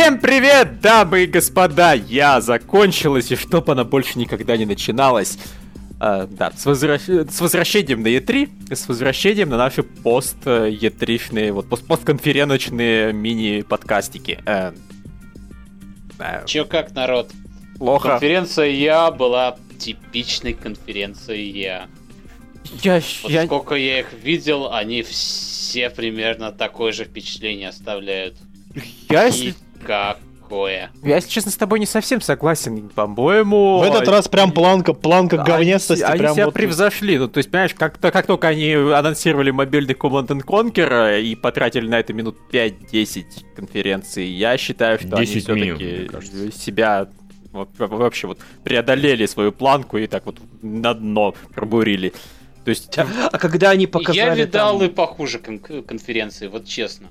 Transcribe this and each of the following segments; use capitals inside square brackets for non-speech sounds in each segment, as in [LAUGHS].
Всем привет, дамы и господа! Я закончилась, и чтоб она больше никогда не начиналась. А, да, с, возвращ... с возвращением на E3, с возвращением на наши пост E3-шные, вот пост постконференочные мини-подкастики. Э, э, Чё как, народ? Плохо. Конференция Я была типичной конференцией Я. Я, вот я... Сколько я их видел, они все примерно такое же впечатление оставляют. Я, если... Какое? Я, если честно, с тобой не совсем согласен. По-моему... В этот раз прям планка, планка говнестости. Они, прям себя вот... превзошли. Ну, то есть, понимаешь, как, как только они анонсировали мобильный Command Conquer и потратили на это минут 5-10 конференции, я считаю, что они все-таки себя вообще вот преодолели свою планку и так вот на дно пробурили. То есть... А, а когда они показали... Я видал там... и похуже кон- конференции, вот честно.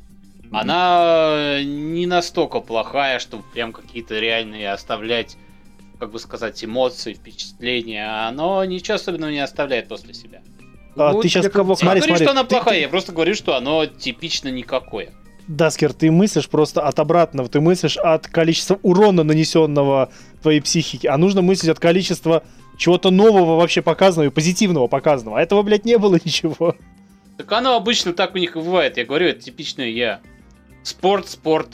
Она не настолько плохая, чтобы прям какие-то реальные оставлять, как бы сказать, эмоции, впечатления. Но ничего особенного не оставляет после себя. А, ну, ты сейчас кого? Я смотри, говорю, смотри. что она плохая, ты... я просто говорю, что оно типично никакое. Даскер, ты мыслишь просто от обратного, ты мыслишь от количества урона, нанесенного твоей психике, а нужно мыслить от количества чего-то нового вообще показанного и позитивного показанного. А этого, блядь, не было [LAUGHS] ничего. Так оно обычно так у них и бывает. Я говорю, это типичное я. Спорт, спорт.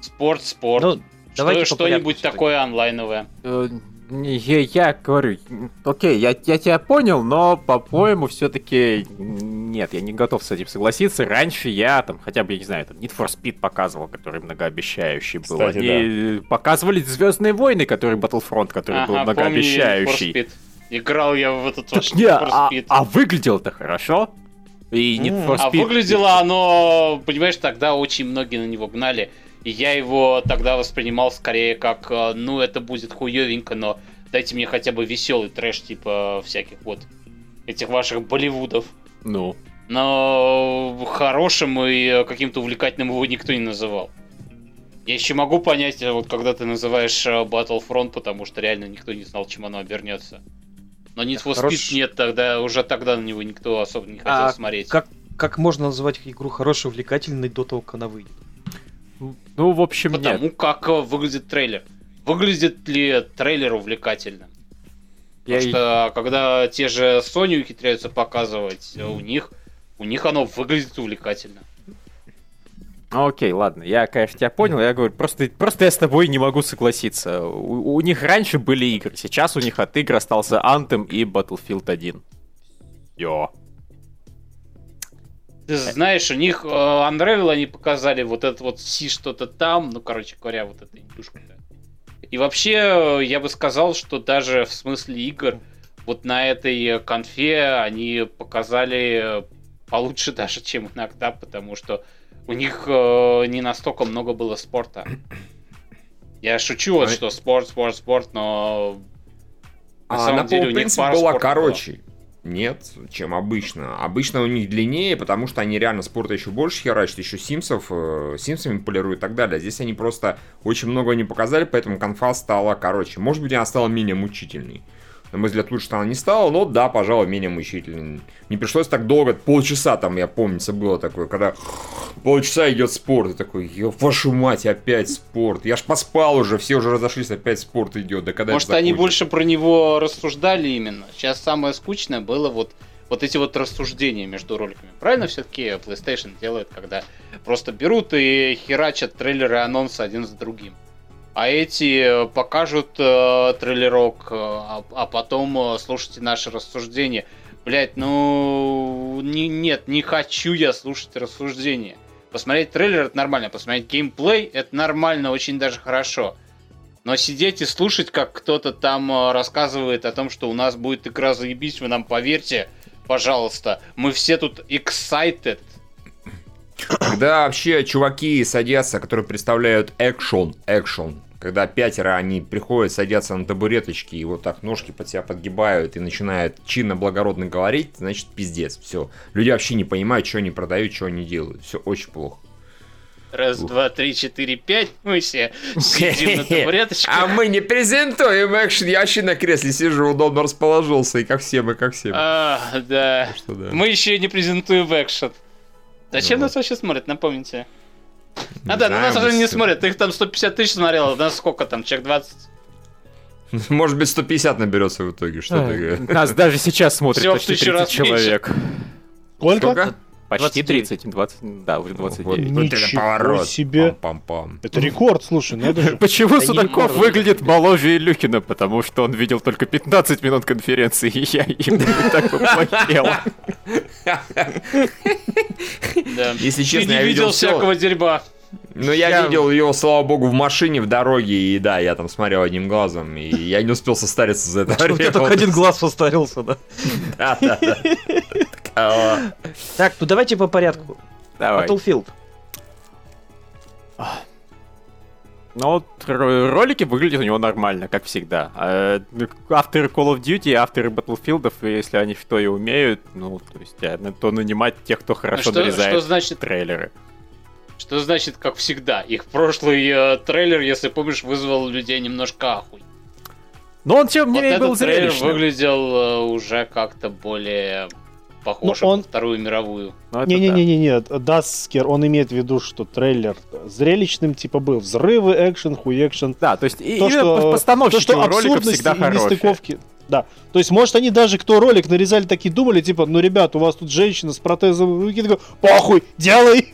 Спорт, спорт. Ну, Что, что-нибудь такое онлайновое. Э, я, я говорю, окей, я, я тебя понял, но, по-моему, все-таки нет, я не готов с этим согласиться. Раньше я там, хотя бы, я не знаю, там Need for Speed показывал, который многообещающий был. Кстати, Они да. показывали Звездные войны, который Battlefront, который ага, был многообещающий. Помню, Играл я в этот ваш Need for Speed. А, а выглядел-то хорошо. И for Speed. А выглядело оно, понимаешь, тогда очень многие на него гнали. И я его тогда воспринимал скорее как, э, ну, это будет хуевенько, но дайте мне хотя бы веселый трэш, типа всяких вот этих ваших Болливудов. Ну. Но хорошим и каким-то увлекательным его никто не называл. Я еще могу понять, э, вот когда ты называешь э, Battlefront, потому что реально никто не знал, чем оно обернется. Но Need for Хорош... Speed нет, тогда уже тогда на него никто особо не хотел а смотреть. Как, как можно назвать игру хорошей, увлекательной до того, как она выйдет? Ну, в общем, Потому нет. как э, выглядит трейлер. Выглядит ли трейлер увлекательно? Я... Потому что когда те же Sony ухитряются показывать, mm. у них у них оно выглядит увлекательно. Окей, ладно, я, конечно, тебя понял, я говорю, просто, просто я с тобой не могу согласиться. У, у них раньше были игры, сейчас у них от игр остался Anthem и Battlefield 1. Йо. Ты знаешь, у них э, Unravel они показали вот это вот си что-то там, ну, короче говоря, вот эта. Да. И вообще, я бы сказал, что даже в смысле игр, вот на этой конфе они показали получше даже, чем иногда, потому что у них э, не настолько много было спорта. Я шучу, вот, что спорт, спорт, спорт, но на а, самом деле у них пара была короче. Было. Нет, чем обычно. Обычно у них длиннее, потому что они реально спорта еще больше херачат, еще Симсов, э, Симсами полируют и так далее. Здесь они просто очень много не показали, поэтому конфа стала короче. Может быть, она стала менее мучительной. На мой взгляд, лучше она не стала, но да, пожалуй, менее мучительной. Не пришлось так долго, полчаса там, я помнится, было такое, когда полчаса идет спорт, и такой, вашу мать, опять спорт. Я ж поспал уже, все уже разошлись, опять спорт идет. Да когда Может, они больше про него рассуждали именно. Сейчас самое скучное было вот вот эти вот рассуждения между роликами. Правильно все-таки PlayStation делает, когда просто берут и херачат трейлеры анонсы один за другим. А эти покажут э, трейлерок, э, а, а потом э, слушайте наши рассуждения. Блять, ну не, нет, не хочу я слушать рассуждения. Посмотреть трейлер это нормально, посмотреть геймплей это нормально, очень даже хорошо. Но сидеть и слушать, как кто-то там э, рассказывает о том, что у нас будет игра заебись, вы нам поверьте, пожалуйста. Мы все тут excited. Когда вообще чуваки садятся, которые представляют экшон, экшон, когда пятеро они приходят, садятся на табуреточки и вот так ножки под себя подгибают и начинают чинно благородно говорить, значит пиздец, все. Люди вообще не понимают, что они продают, что они делают. Все очень плохо. Раз, Ух. два, три, четыре, пять. Мы все [LAUGHS] сидим на табуреточках. А мы не презентуем экшен. Я вообще на кресле сижу, удобно расположился. И как все мы, как все мы. А, да. Мы еще не презентуем экшен. Зачем ну нас вообще смотрят, напомните? А да, на нас уже не смотрят. Их там 150 тысяч смотрел, а нас сколько там, человек 20? [LAUGHS] Может быть, 150 наберется в итоге, что ты Нас даже сейчас смотрит почти 30 человек. Сколько? Почти 30, 20, да, уже 29. Вот, это поворот. себе. Пам -пам -пам. Это рекорд, слушай, ну это же... [LAUGHS] Почему Судаков выглядит моложе Илюхина? Потому что он видел только 15 минут конференции, и я ему так поплохел. [LAUGHS] Если честно, я видел всякого дерьма. Ну, я, я видел ее, слава богу, в машине в дороге, и да, я там смотрел одним глазом, и я не успел состариться за это время. У тебя только один глаз состарился, да? Да, да, да. Так, ну давайте по порядку. Давай. Battlefield. Ну, вот ролики выглядят у него нормально, как всегда. А, авторы Call of Duty, авторы Battlefield, если они что и умеют, ну, то есть, э, то нанимать тех, кто хорошо а что, нарезает что значит, трейлеры. Что значит, как всегда, их прошлый э, трейлер, если помнишь, вызвал людей немножко ахуй. Но он тем не менее был трейлер зрелищным. выглядел э, уже как-то более похож он... на Вторую мировую. Не-не-не-не, да. Даскер, он имеет в виду, что трейлер зрелищным типа был. Взрывы, экшен, хуй экшен. Да, то есть то, что, постановщики то, что роликов всегда хорошие. Нестыковки. Да. То есть, может, они даже, кто ролик нарезали, такие думали, типа, ну, ребят, у вас тут женщина с протезом руки, такой, похуй, делай!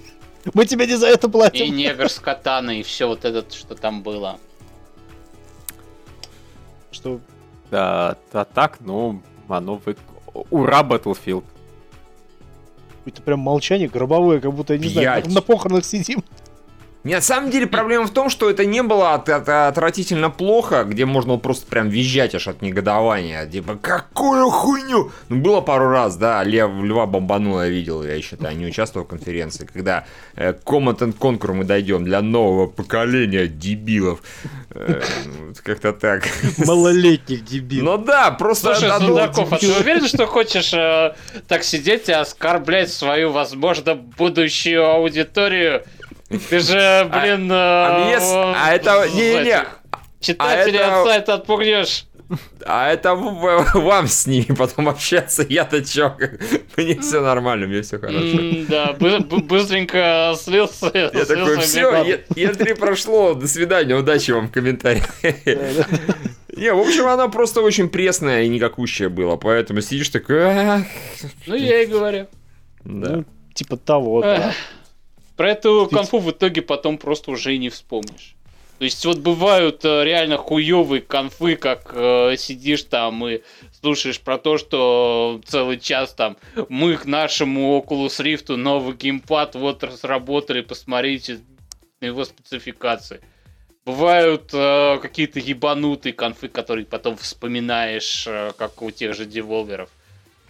Мы тебе не за это платим. И негр с катаной, и все вот это, что там было. Что? Да, а так, ну, оно вы... Ура, Battlefield. Это прям молчание гробовое, как будто, я не Пять. знаю, на похоронах сидим. На самом деле проблема в том, что это не было от, от, отвратительно плохо, где можно просто прям визжать аж от негодования. Типа, какую хуйню? Ну, было пару раз, да, Лев, Льва бомбанула, я видел, я еще да, не участвовал в конференции, когда э, Command and Conquer мы дойдем для нового поколения дебилов. Э, ну, как-то так. Малолетних дебилов. Ну да, просто... Слушай, Судаков, а ты уверен, что хочешь э, так сидеть и оскорблять свою, возможно, будущую аудиторию? Ты же, а, блин... А, а, а это... Не-не-не. Читатели а от сайта отпугнешь. А это [LAUGHS] вам с ними потом общаться, я-то чё, [LAUGHS] мне все нормально, мне все хорошо. да, быстренько слился. Я такой, все, Е3 прошло, до свидания, удачи вам в комментариях. [LAUGHS] Не, в общем, она просто очень пресная и никакущая была, поэтому сидишь такой... Ну, я и говорю. Да. Ну, типа того, да. Про эту конфу в итоге потом просто уже и не вспомнишь. То есть вот бывают э, реально хуевые конфы, как э, сидишь там и слушаешь про то, что целый час там мы к нашему Oculus Rift новый геймпад вот разработали, посмотрите на его спецификации. Бывают э, какие-то ебанутые конфы, которые потом вспоминаешь, э, как у тех же деволверов.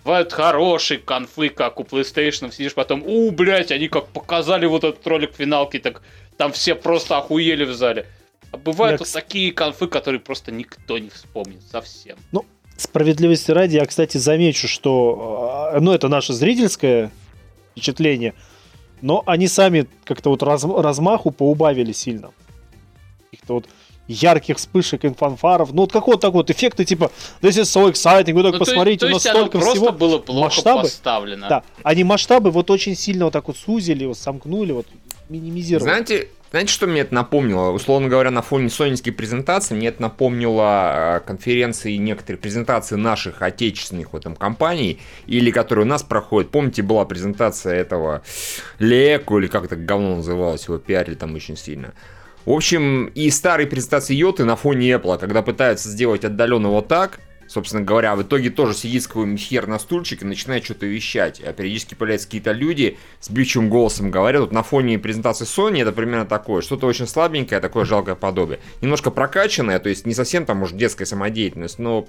Бывают хорошие конфы, как у PlayStation, сидишь потом, у, блядь, они как показали вот этот ролик финалки, так там все просто охуели в зале. А бывают я, вот такие конфы, которые просто никто не вспомнит совсем. Ну, справедливости ради, я, кстати, замечу, что, а, ну, это наше зрительское впечатление, но они сами как-то вот раз, размаху поубавили сильно. Их-то вот ярких вспышек и фанфаров. Ну, вот какого так вот эффекта, типа, this is so exciting, вы только ну, посмотрите, то, то есть настолько оно всего. было плохо масштабы, поставлено. Да, они масштабы вот очень сильно вот так вот сузили, вот сомкнули, вот минимизировали. Знаете, знаете, что мне это напомнило? Условно говоря, на фоне сонинской презентации мне это напомнило э, конференции, некоторые презентации наших отечественных в этом компаний, или которые у нас проходят. Помните, была презентация этого Леку, или как это говно называлось, его пиарили там очень сильно. В общем, и старые презентации Йоты на фоне Apple, когда пытаются сделать отдаленно вот так, собственно говоря, в итоге тоже сидит какой хер на стульчике и начинает что-то вещать. А периодически появляются какие-то люди с бьючим голосом говорят. Вот на фоне презентации Sony это примерно такое. Что-то очень слабенькое, такое жалкое подобие. Немножко прокачанное, то есть не совсем там, может, детская самодеятельность, но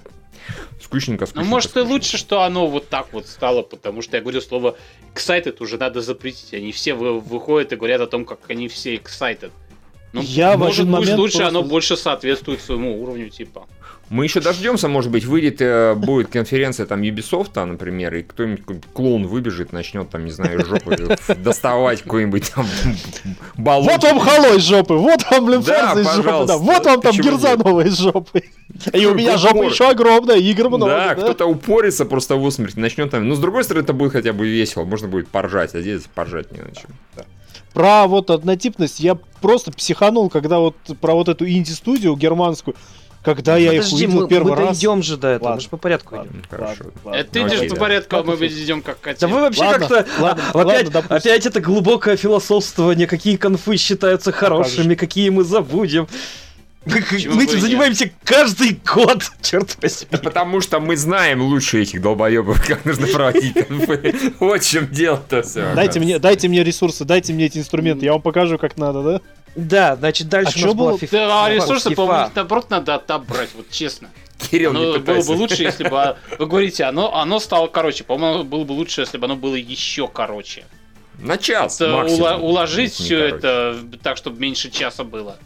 скучненько, скучненько. Ну, может, скучненько. и лучше, что оно вот так вот стало, потому что я говорю слово excited уже надо запретить. Они все выходят и говорят о том, как они все excited. Ну, я может, в один момент лучше просто... оно больше соответствует своему уровню, типа. Мы еще дождемся, может быть, выйдет, э, будет конференция там Ubisoft, например, и кто-нибудь клоун выбежит, начнет там, не знаю, жопы [LAUGHS] доставать какой-нибудь там баллон. Вот вам Хало из жопы, вот вам, блин, да, из жопы, да, вот вам там Герза новая из жопы. И у меня жопа еще огромная, игр много. Да, кто-то упорится просто в усмерть, начнет там. Ну, с другой стороны, это будет хотя бы весело, можно будет поржать, а здесь поржать не на чем. Про вот однотипность я просто психанул, когда вот про вот эту инди-студию германскую, когда я их увидел мы, первый мы раз... идем же до этого, ладно, мы же по порядку ладно, идем. Хорошо. Ладно, Это ты идешь по порядку, а мы идем как хотим. Да вы вообще как-то... Ладно, опять, ладно, опять это глубокое философствование, какие конфы считаются хорошими, какие мы забудем. Мы, мы этим занимаемся каждый год, черт возьми. Потому что мы знаем лучше этих долбоебов, как нужно проводить конфы. Вот в чем дело-то все. Дайте мне, дайте мне ресурсы, дайте мне эти инструменты, я вам покажу, как надо, да? Да, значит, дальше а что было? Да, а ресурсы, по-моему, наоборот, надо отобрать, вот честно. Кирилл, оно не было бы лучше, если бы... [LAUGHS] Вы говорите, оно, оно стало короче. По-моему, было бы лучше, если бы оно было еще короче. На час это ула- Уложить все это так, чтобы меньше часа было.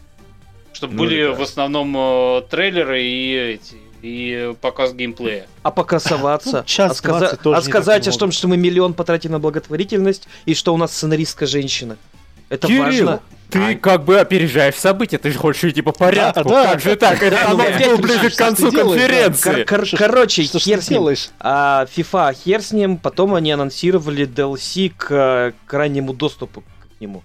Чтобы ну, были в основном э, трейлеры и эти и показ геймплея. А показываться, ну, а, сказа- а сказать о том, что мы миллион потратим на благотворительность и что у нас сценаристка женщина. Это Кирилл, важно. Ты а... как бы опережаешь события, ты же хочешь идти по порядку. Да, да. Как же так? Это оно было ближе к концу конференции. Короче, хер с ним. А FIFA хер с ним, потом они анонсировали DLC к раннему доступу к нему.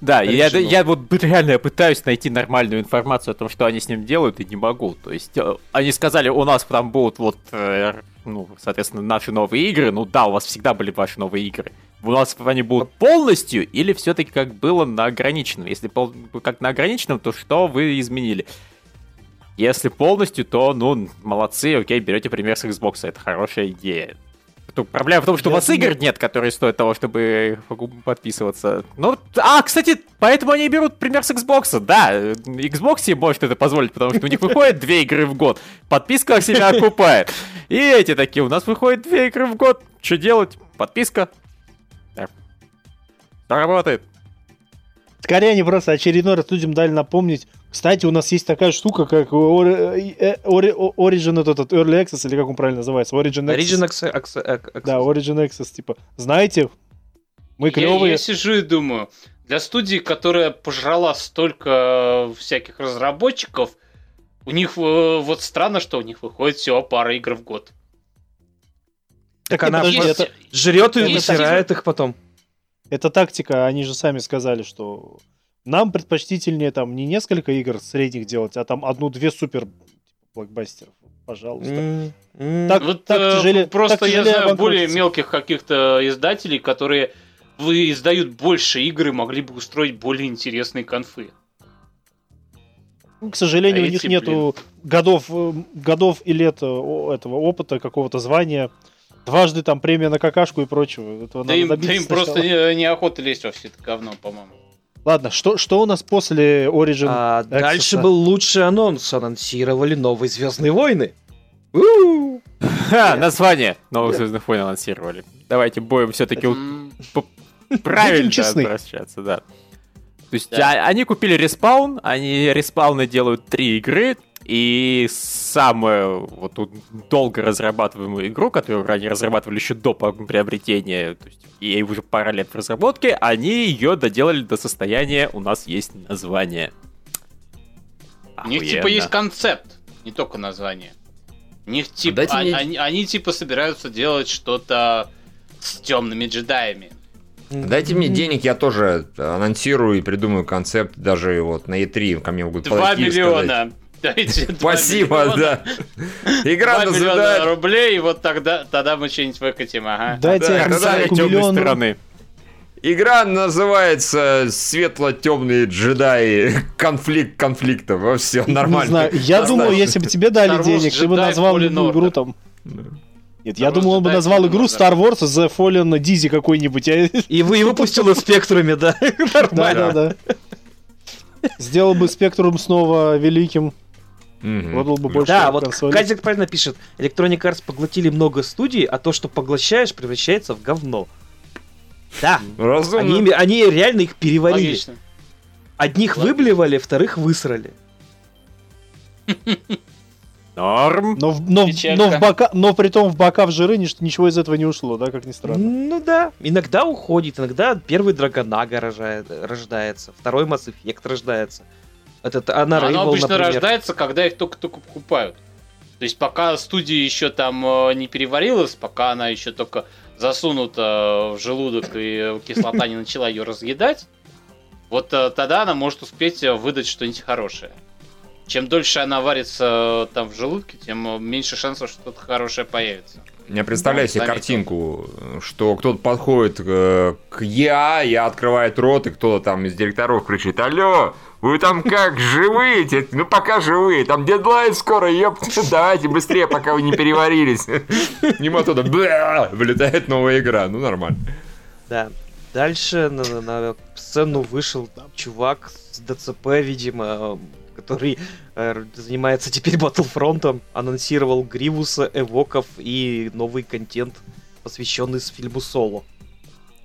Да, я, я вот реально пытаюсь найти нормальную информацию о том, что они с ним делают, и не могу. То есть, э, они сказали, у нас там будут вот, э, ну, соответственно, наши новые игры. Ну да, у вас всегда были ваши новые игры. У нас они будут полностью или все-таки как было на ограниченном? Если пол, как на ограниченном, то что вы изменили? Если полностью, то, ну, молодцы, окей, берете пример с Xbox, это хорошая идея. Проблема в том, что Я у вас думаю... игр нет, которые стоят того, чтобы подписываться. Ну, а, кстати, поэтому они берут пример с Xbox. Да, Xbox себе может это позволить, потому что у них выходит две игры в год. Подписка себя окупает. И эти такие, у нас выходит две игры в год. Что делать? Подписка. Да. Работает. Скорее они просто очередной раз людям дали напомнить. Кстати, у нас есть такая штука, как Origin этот Early Access, или как он правильно называется? Origin Access. Origin Access. Да, Origin Access, типа. Знаете, мы клевые. Я, я сижу и думаю, для студии, которая пожрала столько всяких разработчиков, у них вот странно, что у них выходит всего пара игр в год. Так, так она есть, жрет и вытирает их потом. Это тактика, они же сами сказали, что нам предпочтительнее там не несколько игр средних делать, а там одну-две супер блокбастеров. Пожалуйста. Mm-hmm. Так, вот, так э, тяжелее, просто так я знаю более мелких каких-то издателей, которые вы издают больше игр и могли бы устроить более интересные конфы. Ну, к сожалению, а у них эти, нету годов, э, годов и лет э, этого опыта, какого-то звания дважды там премия на какашку и прочего. Этого да, им, да им просто не, неохота лезть во все это говно, по-моему. Ладно, что, что у нас после Origin? А, дальше был лучший анонс. Анонсировали новые Звездные войны. Ха, название новых Звездных войн анонсировали. Давайте будем все-таки правильно обращаться, да. То есть да. а, они купили Respawn, они, Respawn, делают три игры, и самую вот долго разрабатываемую игру, которую они разрабатывали еще до приобретения, то есть ей уже пара лет в разработке, они ее доделали до состояния «у нас есть название». У них типа есть концепт, не только название. У них типа, а, мне... они, они типа собираются делать что-то с темными джедаями. Дайте мне денег, я тоже анонсирую и придумаю концепт, даже вот на E3 ко мне могут 2 миллиона. Дайте [LAUGHS] Спасибо, да. Игра называется... рублей, и вот тогда, тогда мы что-нибудь выкатим, ага. Дайте да, миллион... стороны. Игра называется Светло-темные джедаи. [LAUGHS] Конфликт конфликта. Во все нормально. Не знаю. Я думаю, если бы тебе дали денег, ты бы назвал игру там. Нет, я думал, он бы назвал игру Star Wars The Fallen Dizzy какой-нибудь. И вы выпустил спектрами, да? [LAUGHS] Нормально. Да, да, да. Сделал бы спектрум снова великим. Угу. Продал бы больше Да, вот консолей. Казик правильно пишет. Electronic Arts поглотили много студий, а то, что поглощаешь, превращается в говно. Да. Разумно. Они, они реально их переварили. Логично. Одних Логично. выблевали, вторых высрали. [LAUGHS] Норм. Но, но, но, в бока, но при том в бока в жиры ничего из этого не ушло, да, как ни странно. Ну да. Иногда уходит, иногда первый Драгонага рожает, рождается, второй Mass Effect рождается. Этот Unravel, Оно обычно например. рождается, когда их только-только покупают. То есть пока студия еще там э, не переварилась, пока она еще только засунута в желудок и кислота не начала ее разъедать, вот э, тогда она может успеть э, выдать что-нибудь хорошее. Чем дольше она варится там в желудке, тем меньше шансов, что что-то хорошее появится. Я представляю себе картинку, что кто-то подходит к я, я открывает рот, и кто-то там из директоров кричит, алло, вы там как, живые? Ну, пока живые. Там дедлайн скоро, ёпта. [LAUGHS] Давайте быстрее, пока вы не переварились. [LAUGHS] Нема оттуда, вылетает новая игра. Ну, нормально. Да. Дальше на, на сцену вышел чувак с ДЦП, видимо, который э, занимается теперь Батлфронтом, анонсировал Гривуса, Эвоков и новый контент, посвященный фильму Соло.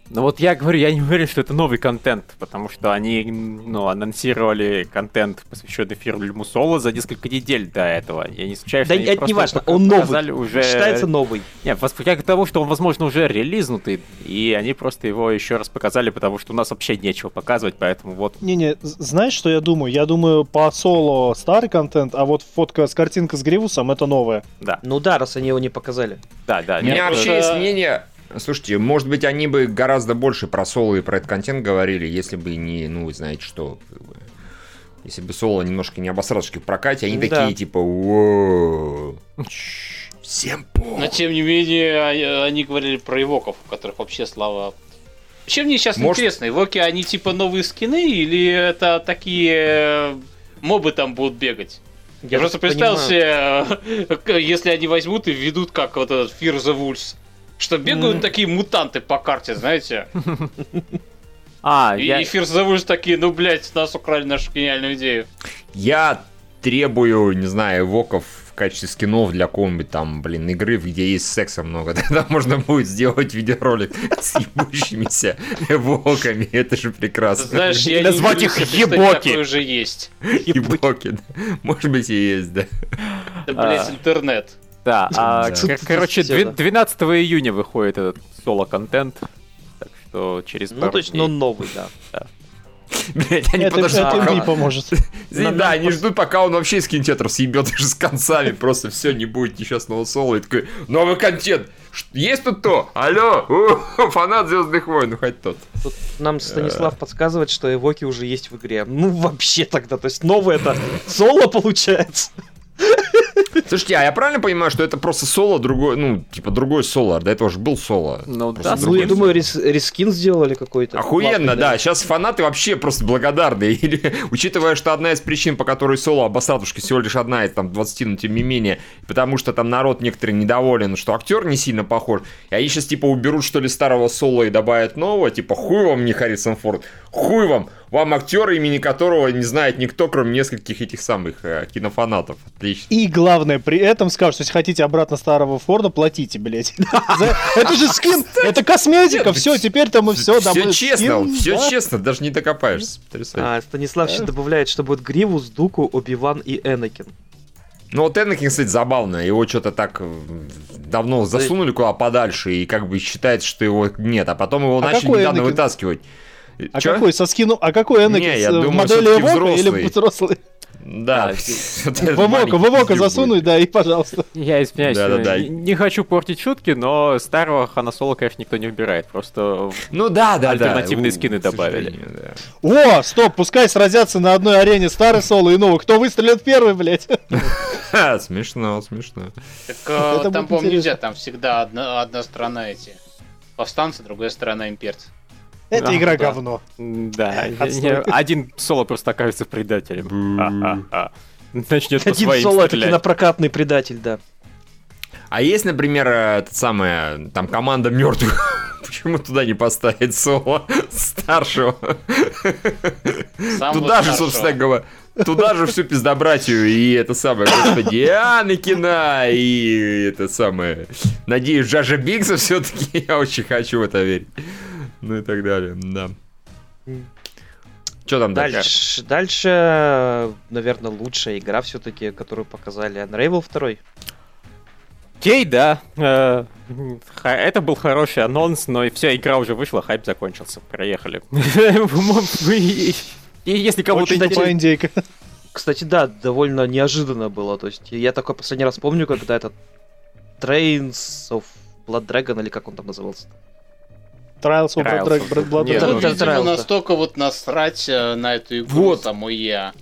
Ну вот я говорю, я не уверен, что это новый контент, потому что они, ну, анонсировали контент, посвященный фильму Соло за несколько недель до этого. Я не случайно, Да это не важно, он новый. Уже... Считается новый. Нет, я к тому, что он, возможно, уже релизнутый, и они просто его еще раз показали, потому что у нас вообще нечего показывать, поэтому вот. Не-не, знаешь, что я думаю? Я думаю, по Соло старый контент, а вот фотка с картинкой с Гривусом это новое. Да. Ну да, раз они его не показали. Да, да. У меня вообще есть мнение Слушайте, может быть, они бы гораздо больше про соло и про этот контент говорили, если бы не, ну, вы знаете что, если бы соло немножко не обосрался в прокате, они да. такие, типа, Всем по. Но тем не менее, а, они говорили про ивоков, у которых вообще слава. Вообще мне сейчас Может... интересно, ивоки, они типа новые скины или это такие э, мобы там будут бегать? Я, Я просто представил себе, э, [LAUGHS] если они возьмут и ведут как вот этот Fear the Wolves что бегают mm. такие мутанты по карте, знаете? [LAUGHS] А, и, я... и Фирс такие, ну, блядь, нас украли нашу гениальную идею. Я требую, не знаю, воков в качестве скинов для какого-нибудь там, блин, игры, где есть секса много. [LAUGHS] Тогда можно будет сделать видеоролик [LAUGHS] с ебущимися воками. Это же прекрасно. Знаешь, я Назвать их ебоки. Такое уже есть. Ебоки, да. Может быть и есть, да. Да, блядь, интернет. Да, а, короче, 12 июня выходит этот соло-контент. Так что через Ну, точно, но новый, да. [LAUGHS] Блять, они это, подождут, это пока... поможет. [LAUGHS] Да, они ждут, пока он вообще из кинотеатров съебет уже с концами. Просто все, не будет несчастного соло. И такой, новый контент. Есть тут то? Алло, [LAUGHS] фанат Звездных войн, ну хоть тот. Тут нам Станислав подсказывает, что эвоки уже есть в игре. Ну вообще тогда, то есть новый это соло получается. Слушайте, а я правильно понимаю, что это просто соло другой, ну, типа другой соло, до этого же был соло. Ну, да, ну я думаю, рес, рескин сделали какой-то. Охуенно, классный, да. да. Сейчас фанаты вообще просто благодарны. [LAUGHS] Или, учитывая, что одна из причин, по которой соло обосратушки всего лишь одна из там 20, но тем не менее, потому что там народ некоторые недоволен, что актер не сильно похож. И они сейчас типа уберут что ли старого соло и добавят нового, типа хуй вам не Харрисон Форд, хуй вам, вам актер, имени которого не знает никто, кроме нескольких этих самых э, кинофанатов. Отлично. И главное, при этом скажут, что если хотите обратно старого Форда, платите, блядь. [LAUGHS] Это же скин, это косметика, все, теперь там и все. Все честно, все честно, даже не докопаешься. А, Станислав сейчас добавляет, что будет Гривус, Дуку, Оби-Ван и Энакин. Ну вот Энакин, кстати, забавно. Его что-то так э, давно засунули куда подальше, и как бы считается, что его нет. А потом его а начали недавно вытаскивать. А Чё? какой со скину? А какой Энакин? Не, я думаю, модели Эвока или взрослый? Да. [LAUGHS] В Эвока, в Эвока засунуть, да, и пожалуйста. Я извиняюсь, да, да, да. не хочу портить шутки, но старого Хана Соло, конечно, никто не убирает. Просто ну да, да, альтернативные да. скины добавили. О, стоп, пускай сразятся на одной арене старый Соло и новый. Кто выстрелит первый, блядь? [LAUGHS] Смешно, смешно. Так э, там, по нельзя, там всегда одна сторона эти повстанцы, другая сторона имперцы. Эта игра да. говно. Да, один соло просто окажется предателем. [LAUGHS] Начнет Один соло это кинопрокатный предатель, да. А есть, например, этот самый, там команда мертвых. [LAUGHS] Почему туда не поставить соло старшего? Туда же, собственно говоря, туда же всю пиздобратью и это самое, господи, Анакина и это самое. Надеюсь, Жажа Бигса все-таки [LAUGHS] я очень хочу в это верить ну и так далее, да. Что там дальше? Дальше, наверное, лучшая игра все-таки, которую показали Unravel 2. Окей, да. Э, это был хороший анонс, но все, игра уже вышла, хайп закончился. Проехали. [LAUGHS] И если кому-то интересно... Кстати, да, довольно неожиданно было. То есть я такой последний раз помню, когда этот Trains of Blood Dragon, или как он там назывался? Trials of Blood Нет, ну, видимо, настолько вот насрать э, на эту игру вот. самой я.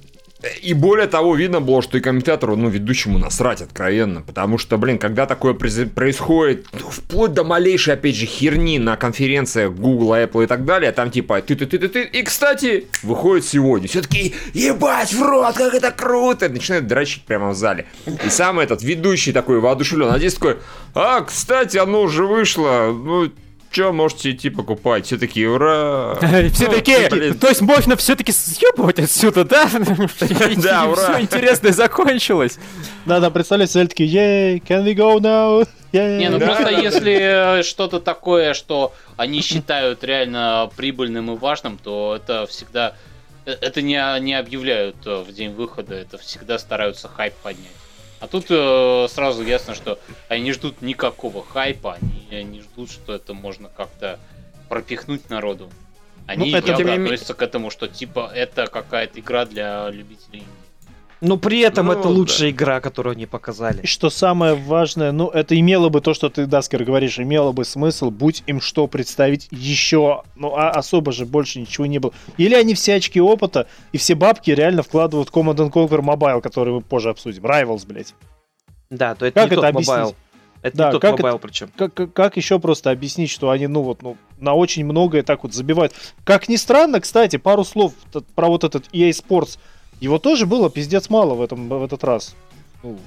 И более того, видно было, что и комментатору, ну, ведущему насрать откровенно. Потому что, блин, когда такое происходит, ну, вплоть до малейшей, опять же, херни на конференциях Google, Apple и так далее, там типа ты-ты-ты-ты-ты. И, кстати, выходит сегодня. Все таки ебать в рот, как это круто! Начинают дрочить прямо в зале. И сам этот ведущий такой воодушевлен. А здесь такой, а, кстати, оно уже вышло. Ну, что, можете идти покупать. Все такие, ура! [LAUGHS] Все такие, то есть можно все-таки съебывать отсюда, да? [LAUGHS] [LAUGHS] Да, ура! Все интересное закончилось. Да-да, представляете, все такие, ей, can we go now? Не, ну просто если э, что-то такое, что они считают реально прибыльным и важным, то это всегда... Э, это не, не объявляют э, в день выхода, это всегда стараются хайп поднять. А тут э, сразу ясно, что они не ждут никакого хайпа, они не ждут, что это можно как-то пропихнуть народу. Они ну, это явно относятся к этому, что типа это какая-то игра для любителей но при этом ну, это лучшая да. игра, которую они показали. И что самое важное, ну, это имело бы то, что ты, Даскер, говоришь, имело бы смысл, будь им что представить еще, ну, а особо же больше ничего не было. Или они все очки опыта и все бабки реально вкладывают в Command Conquer Mobile, который мы позже обсудим. Rivals, блядь. Да, то это как не это тот объяснить? Mobile. Это да, не тот как mobile, причем. Как, как, как еще просто объяснить, что они, ну вот, ну, на очень многое так вот забивают. Как ни странно, кстати, пару слов про вот этот EA Sports его тоже было пиздец мало в, этом, в этот раз. Ну,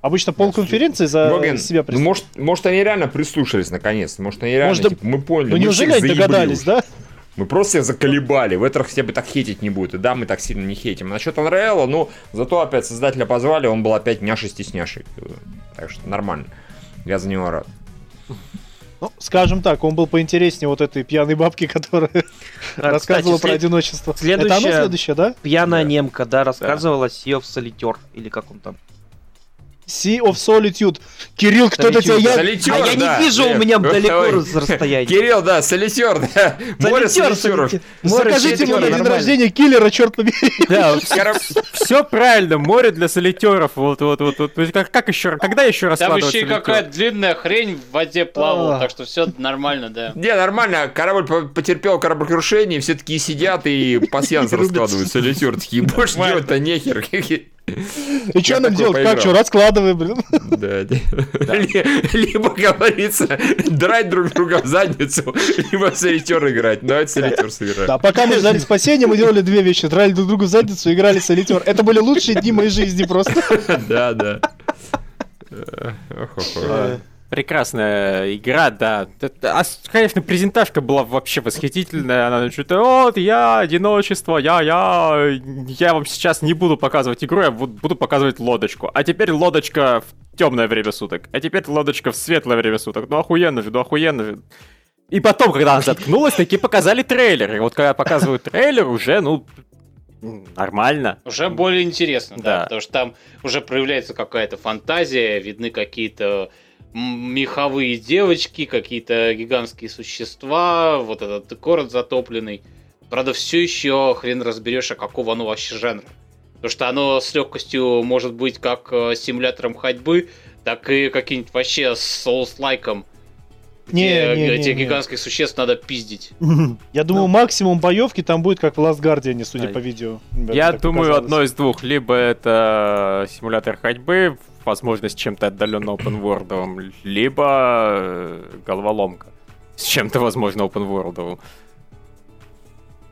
обычно полконференции за Гоген, себя ну, может, может, они реально прислушались наконец. Может, они реально, может, типа, мы поняли. Ну, неужели они догадались, да? Мы просто их заколебали. В этом хотя бы так хейтить не будет. И да, мы так сильно не хейтим. Насчет Unreal, ну, зато опять создателя позвали, он был опять няшей-стесняшей. Так что нормально. Я за него рад. Ну, скажем так, он был поинтереснее вот этой пьяной бабки, которая а, [LAUGHS] рассказывала про одиночество. Следующая, Это оно следующее, да? Пьяная да. немка, да, рассказывала да. Of Solitaire, или как он там. Sea of Solitude. Кирилл, кто-то тебя... Я... Солитер, а я да, не вижу, у меня далеко с расстояния. Кирилл, да, солитер, да. Море солитеров. Закажите ему на день рождения киллера, черт побери. Да, [LAUGHS] все правильно, море для солитеров. Вот, вот, вот. вот. Как, как еще, когда еще раскладывать Там еще и какая длинная хрень в воде плавала, так что все нормально, да. Не, нормально, корабль потерпел кораблекрушение, все такие сидят и пассианс [LAUGHS] раскладывают солитер. Такие, больше делать-то нехер. [LAUGHS] И что нам делать? Как что, раскладываем, блин? Да. [LAUGHS] Либо, говорится, драть друг друга в задницу, либо в солитер играть. Давайте солитер сыграем. Да, пока мы ждали спасения, мы делали две вещи. Драли друг друга в задницу и играли солитер. Это были лучшие дни моей жизни просто. [LAUGHS] Да, да прекрасная игра, да. А, конечно, презентажка была вообще восхитительная. Она что-то, вот, я, одиночество, я, я, я вам сейчас не буду показывать игру, я буду показывать лодочку. А теперь лодочка в темное время суток. А теперь лодочка в светлое время суток. Ну, охуенно же, ну, охуенно же. И потом, когда она заткнулась, таки показали трейлер. И вот когда показывают трейлер, уже, ну, нормально. Уже более интересно, да. да, потому что там уже проявляется какая-то фантазия, видны какие-то меховые девочки, какие-то гигантские существа, вот этот город затопленный. Правда, все еще хрен разберешь, а какого оно вообще жанра. Потому что оно с легкостью может быть как э, симулятором ходьбы, так и каким-нибудь вообще с Souls-лайком. Не, не, этих не, гигантских не. существ надо пиздить. Я думаю, ну. максимум боевки там будет как в Last Guardian, судя по видео. Я думаю, одно из двух. Либо это симулятор ходьбы возможность чем-то отдаленно open world, либо э, головоломка с чем-то, возможно, open world.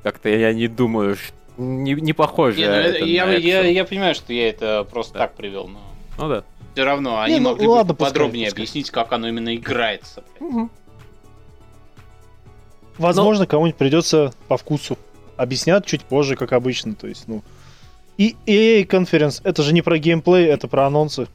Как-то я не думаю, что не, не похоже. Не, ну, это я, я, я понимаю, что я это просто да. так привел, но. Ну да. Все равно они не, ну, могли ладно, бы подробнее пускай. объяснить, как оно именно играется. Угу. Возможно, но... кому-нибудь придется по вкусу. Объяснят чуть позже, как обычно. То есть, ну. И EA конференц это же не про геймплей, это про анонсы.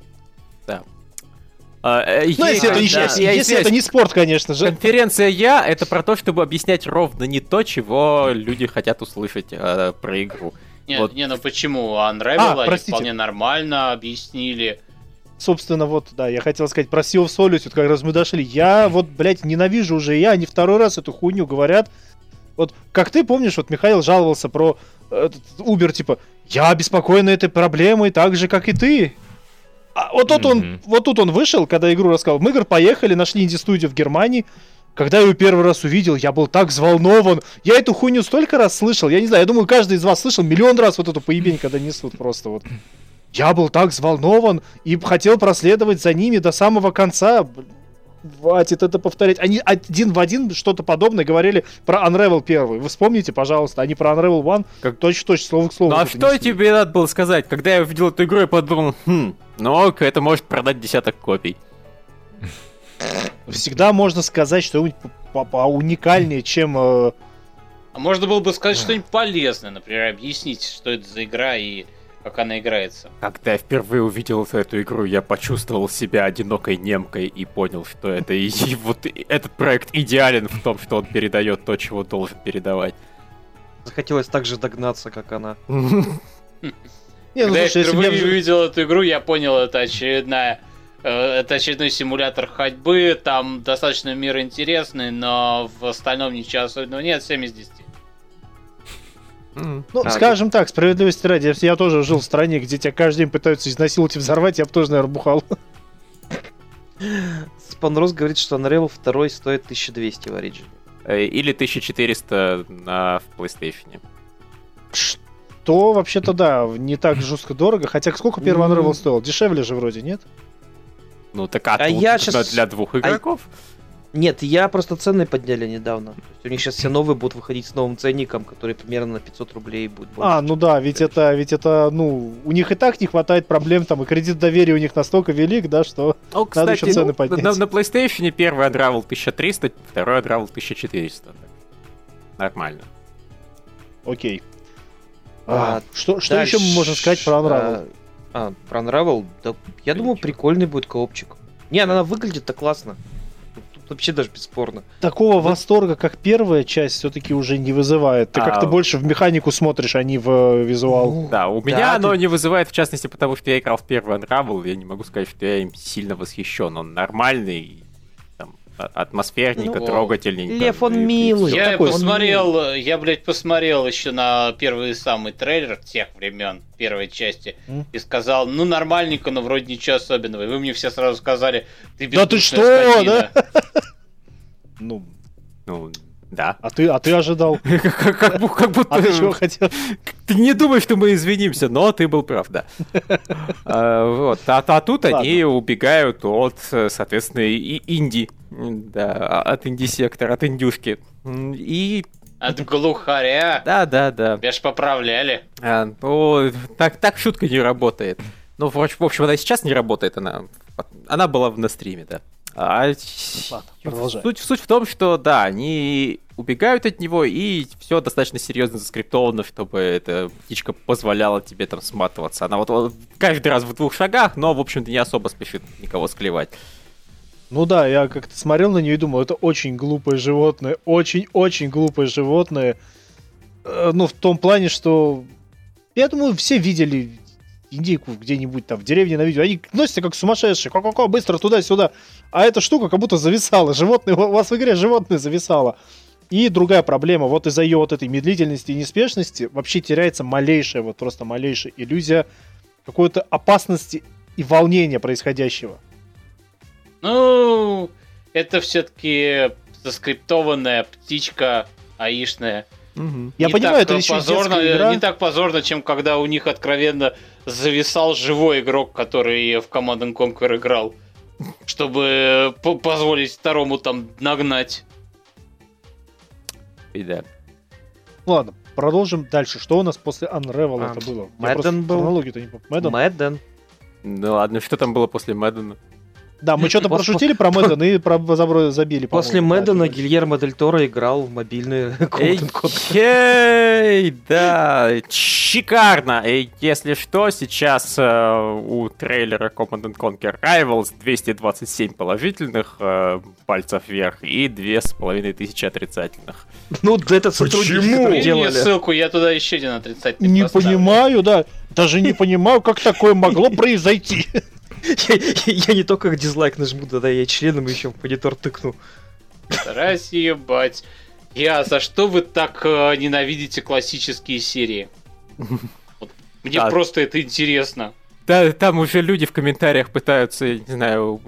А, э, ну, если, это, не, да, если, если это не спорт, конечно же. Конференция Я это про то, чтобы объяснять ровно не то, чего люди хотят услышать э, про игру. Нет, вот. не, ну почему? Unravel а, они вполне нормально объяснили. Собственно, вот, да, я хотел сказать про Sea of Solitude, как раз мы дошли. Я вот, блядь, ненавижу уже я, они второй раз эту хуйню говорят. Вот, как ты помнишь, вот Михаил жаловался про этот Uber, типа, я обеспокоен этой проблемой так же, как и ты. А вот тут mm-hmm. он, вот тут он вышел, когда игру рассказал. Мы, говорит, поехали, нашли инди-студию в Германии. когда я ее первый раз увидел, я был так взволнован. Я эту хуйню столько раз слышал. Я не знаю, я думаю, каждый из вас слышал миллион раз вот эту поебень, когда несут просто вот. Я был так взволнован и хотел проследовать за ними до самого конца. Хватит это повторять. Они один в один что-то подобное говорили про Unravel 1. Вы вспомните, пожалуйста, они про Unravel 1 как точно-точно слово к слову. Ну а что несли. тебе надо было сказать? Когда я увидел эту игру, я подумал, хм, ну это может продать десяток копий. Всегда можно сказать что-нибудь уникальнее, чем... Э... А можно было бы сказать что-нибудь полезное, например, объяснить, что это за игра и как она играется. Когда я впервые увидел эту игру, я почувствовал себя одинокой немкой и понял, что это и, и вот этот проект идеален в том, что он передает то, чего должен передавать. Захотелось так же догнаться, как она. [LAUGHS] Не, ну, Когда я впервые увидел эту игру, я понял, это очередная э, это очередной симулятор ходьбы, там достаточно мир интересный, но в остальном ничего особенного нет, 7 из 10. Ну, а, скажем так, справедливости ради, если я тоже жил в стране, где тебя каждый день пытаются изнасиловать и взорвать, я бы тоже, наверное, бухал. Спанрос говорит, что Unravel 2 стоит 1200 в Origin. Э, или 1400 на в PlayStation. Что вообще-то да, не так жестко дорого. Хотя сколько первый Unravel стоил? Дешевле же вроде, нет? Ну так а, а я сейчас... для двух а игроков? А... Нет, я просто цены подняли недавно. То есть у них сейчас все новые будут выходить с новым ценником, который примерно на 500 рублей будет больше. А, ну да, ведь это, ведь это, ну, у них и так не хватает проблем, там, и кредит доверия у них настолько велик, да, что ну, кстати, надо еще цены ну, поднять. На, на PlayStation первый Unravel 1300, второй Unravel 1400. Нормально. Окей. А, а, что, что еще мы можем сказать про Unravel? А, а про Unravel? Да, я думаю, прикольный будет коопчик. Не, она выглядит-то классно вообще даже бесспорно. Такого Но... восторга, как первая часть, все-таки уже не вызывает. Ты а... как-то больше в механику смотришь, а не в э, визуал. Ну, да, у меня да, оно ты... не вызывает, в частности, потому что я играл в первый Unravel, я не могу сказать, что я им сильно восхищен. Он нормальный, атмосферненько, ну, трогательненько. Лев, он милый. Я такой, посмотрел, он... я, блядь, посмотрел еще на первый самый трейлер тех времен, первой части, mm? и сказал, ну, нормальненько, но вроде ничего особенного. И вы мне все сразу сказали, ты Да ты что, скотина. да? Ну, ну, да. А ты, а ты ожидал? [LAUGHS] Как будто... А ты чего хотел? Ты не думай, что мы извинимся, но ты был прав, да. [LAUGHS] А, вот. А, а тут они убегают от, соответственно, и Инди. Да, от инди-сектора, от индюшки. И от глухаря? Да, да, да. Меня ж поправляли. А, ну, так, так шутка не работает. Ну, в общем, она сейчас не работает, она, она была на стриме, да. А Ладно, суть, суть в том, что да, они убегают от него, и все достаточно серьезно заскриптовано, чтобы эта птичка позволяла тебе там сматываться. Она вот, каждый раз в двух шагах, но, в общем-то, не особо спешит никого склевать. Ну да, я как-то смотрел на нее и думал, это очень глупое животное, очень-очень глупое животное. Э, ну, в том плане, что... Я думаю, все видели индейку где-нибудь там в деревне на видео, они носятся как сумасшедшие, ко-ко-ко, быстро туда-сюда. А эта штука как будто зависала, животное, у вас в игре животное зависало. И другая проблема, вот из-за ее вот этой медлительности и неспешности вообще теряется малейшая, вот просто малейшая иллюзия какой-то опасности и волнения происходящего. Ну, это все-таки заскриптованная птичка аишная. Угу. Я понимаю, это позорно, игра. Не так позорно, чем когда у них откровенно зависал живой игрок, который в Command Conquer играл, чтобы позволить второму там нагнать. И да. Ладно, продолжим дальше. Что у нас после Unravel а, это было? Мэдден был. Мэдден? Мэдден. Ну ладно, что там было после Мэддена? Да, мы что-то пошутили про Мэддена и про забили. После Мэддена Гильермо Дель Торо играл в мобильный [LAUGHS] Эй, да, шикарно. И если что, сейчас э, у трейлера Command Conquer Rivals 227 положительных э, пальцев вверх и 2500 отрицательных. Ну, это сотрудники делали. ссылку, я туда еще один отрицательный Не понимаю, да. Даже не понимаю, как такое могло произойти. Я не только дизлайк нажму, да, я членом еще в монитор тыкну. Старайся ебать. Я, за что вы так э, ненавидите классические серии? Вот, мне а, просто это интересно. да, там уже люди в комментариях пытаются, не знаю,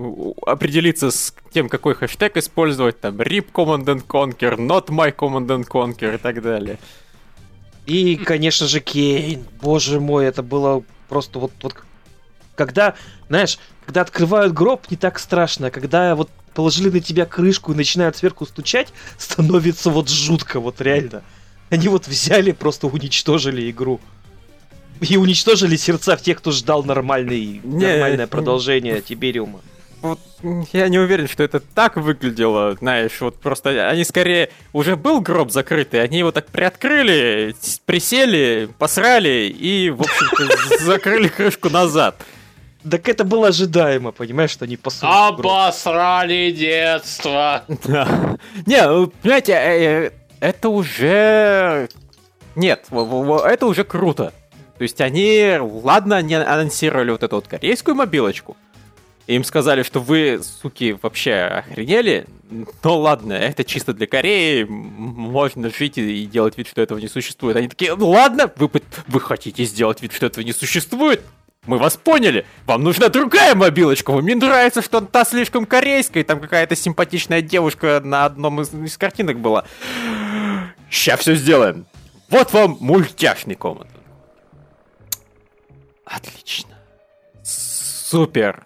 определиться с тем, какой хэштег использовать, там, RIP Command and Conquer, Not My Command and Conquer и так далее. И, конечно же, Кейн. Боже мой, это было просто вот, вот когда, знаешь, когда открывают гроб, не так страшно, когда вот положили на тебя крышку и начинают сверху стучать, [LAUGHS] становится вот жутко, вот реально. Они вот взяли, просто уничтожили игру. И уничтожили сердца тех, кто ждал нормальный, не, нормальное продолжение Тибериума. Вот я не уверен, что это так выглядело, знаешь, вот просто они скорее уже был гроб закрытый, они его так приоткрыли, присели, посрали и, в общем-то, [LAUGHS] закрыли крышку назад. Так это было ожидаемо, понимаешь, что они посунули. Обосрали детство. Не, ну, понимаете, э, э, это уже... Нет, это уже круто. То есть они, ладно, они анонсировали вот эту вот корейскую мобилочку. Им сказали, что вы, суки, вообще охренели. Ну ладно, это чисто для Кореи. Можно жить и делать вид, что этого не существует. Они такие, ну ладно, вы, вы хотите сделать вид, что этого не существует? Мы вас поняли. Вам нужна другая мобилочка. Мне нравится, что та слишком корейская. Там какая-то симпатичная девушка на одном из, из картинок была. Сейчас все сделаем. Вот вам мультяшный комнат. Отлично. Супер.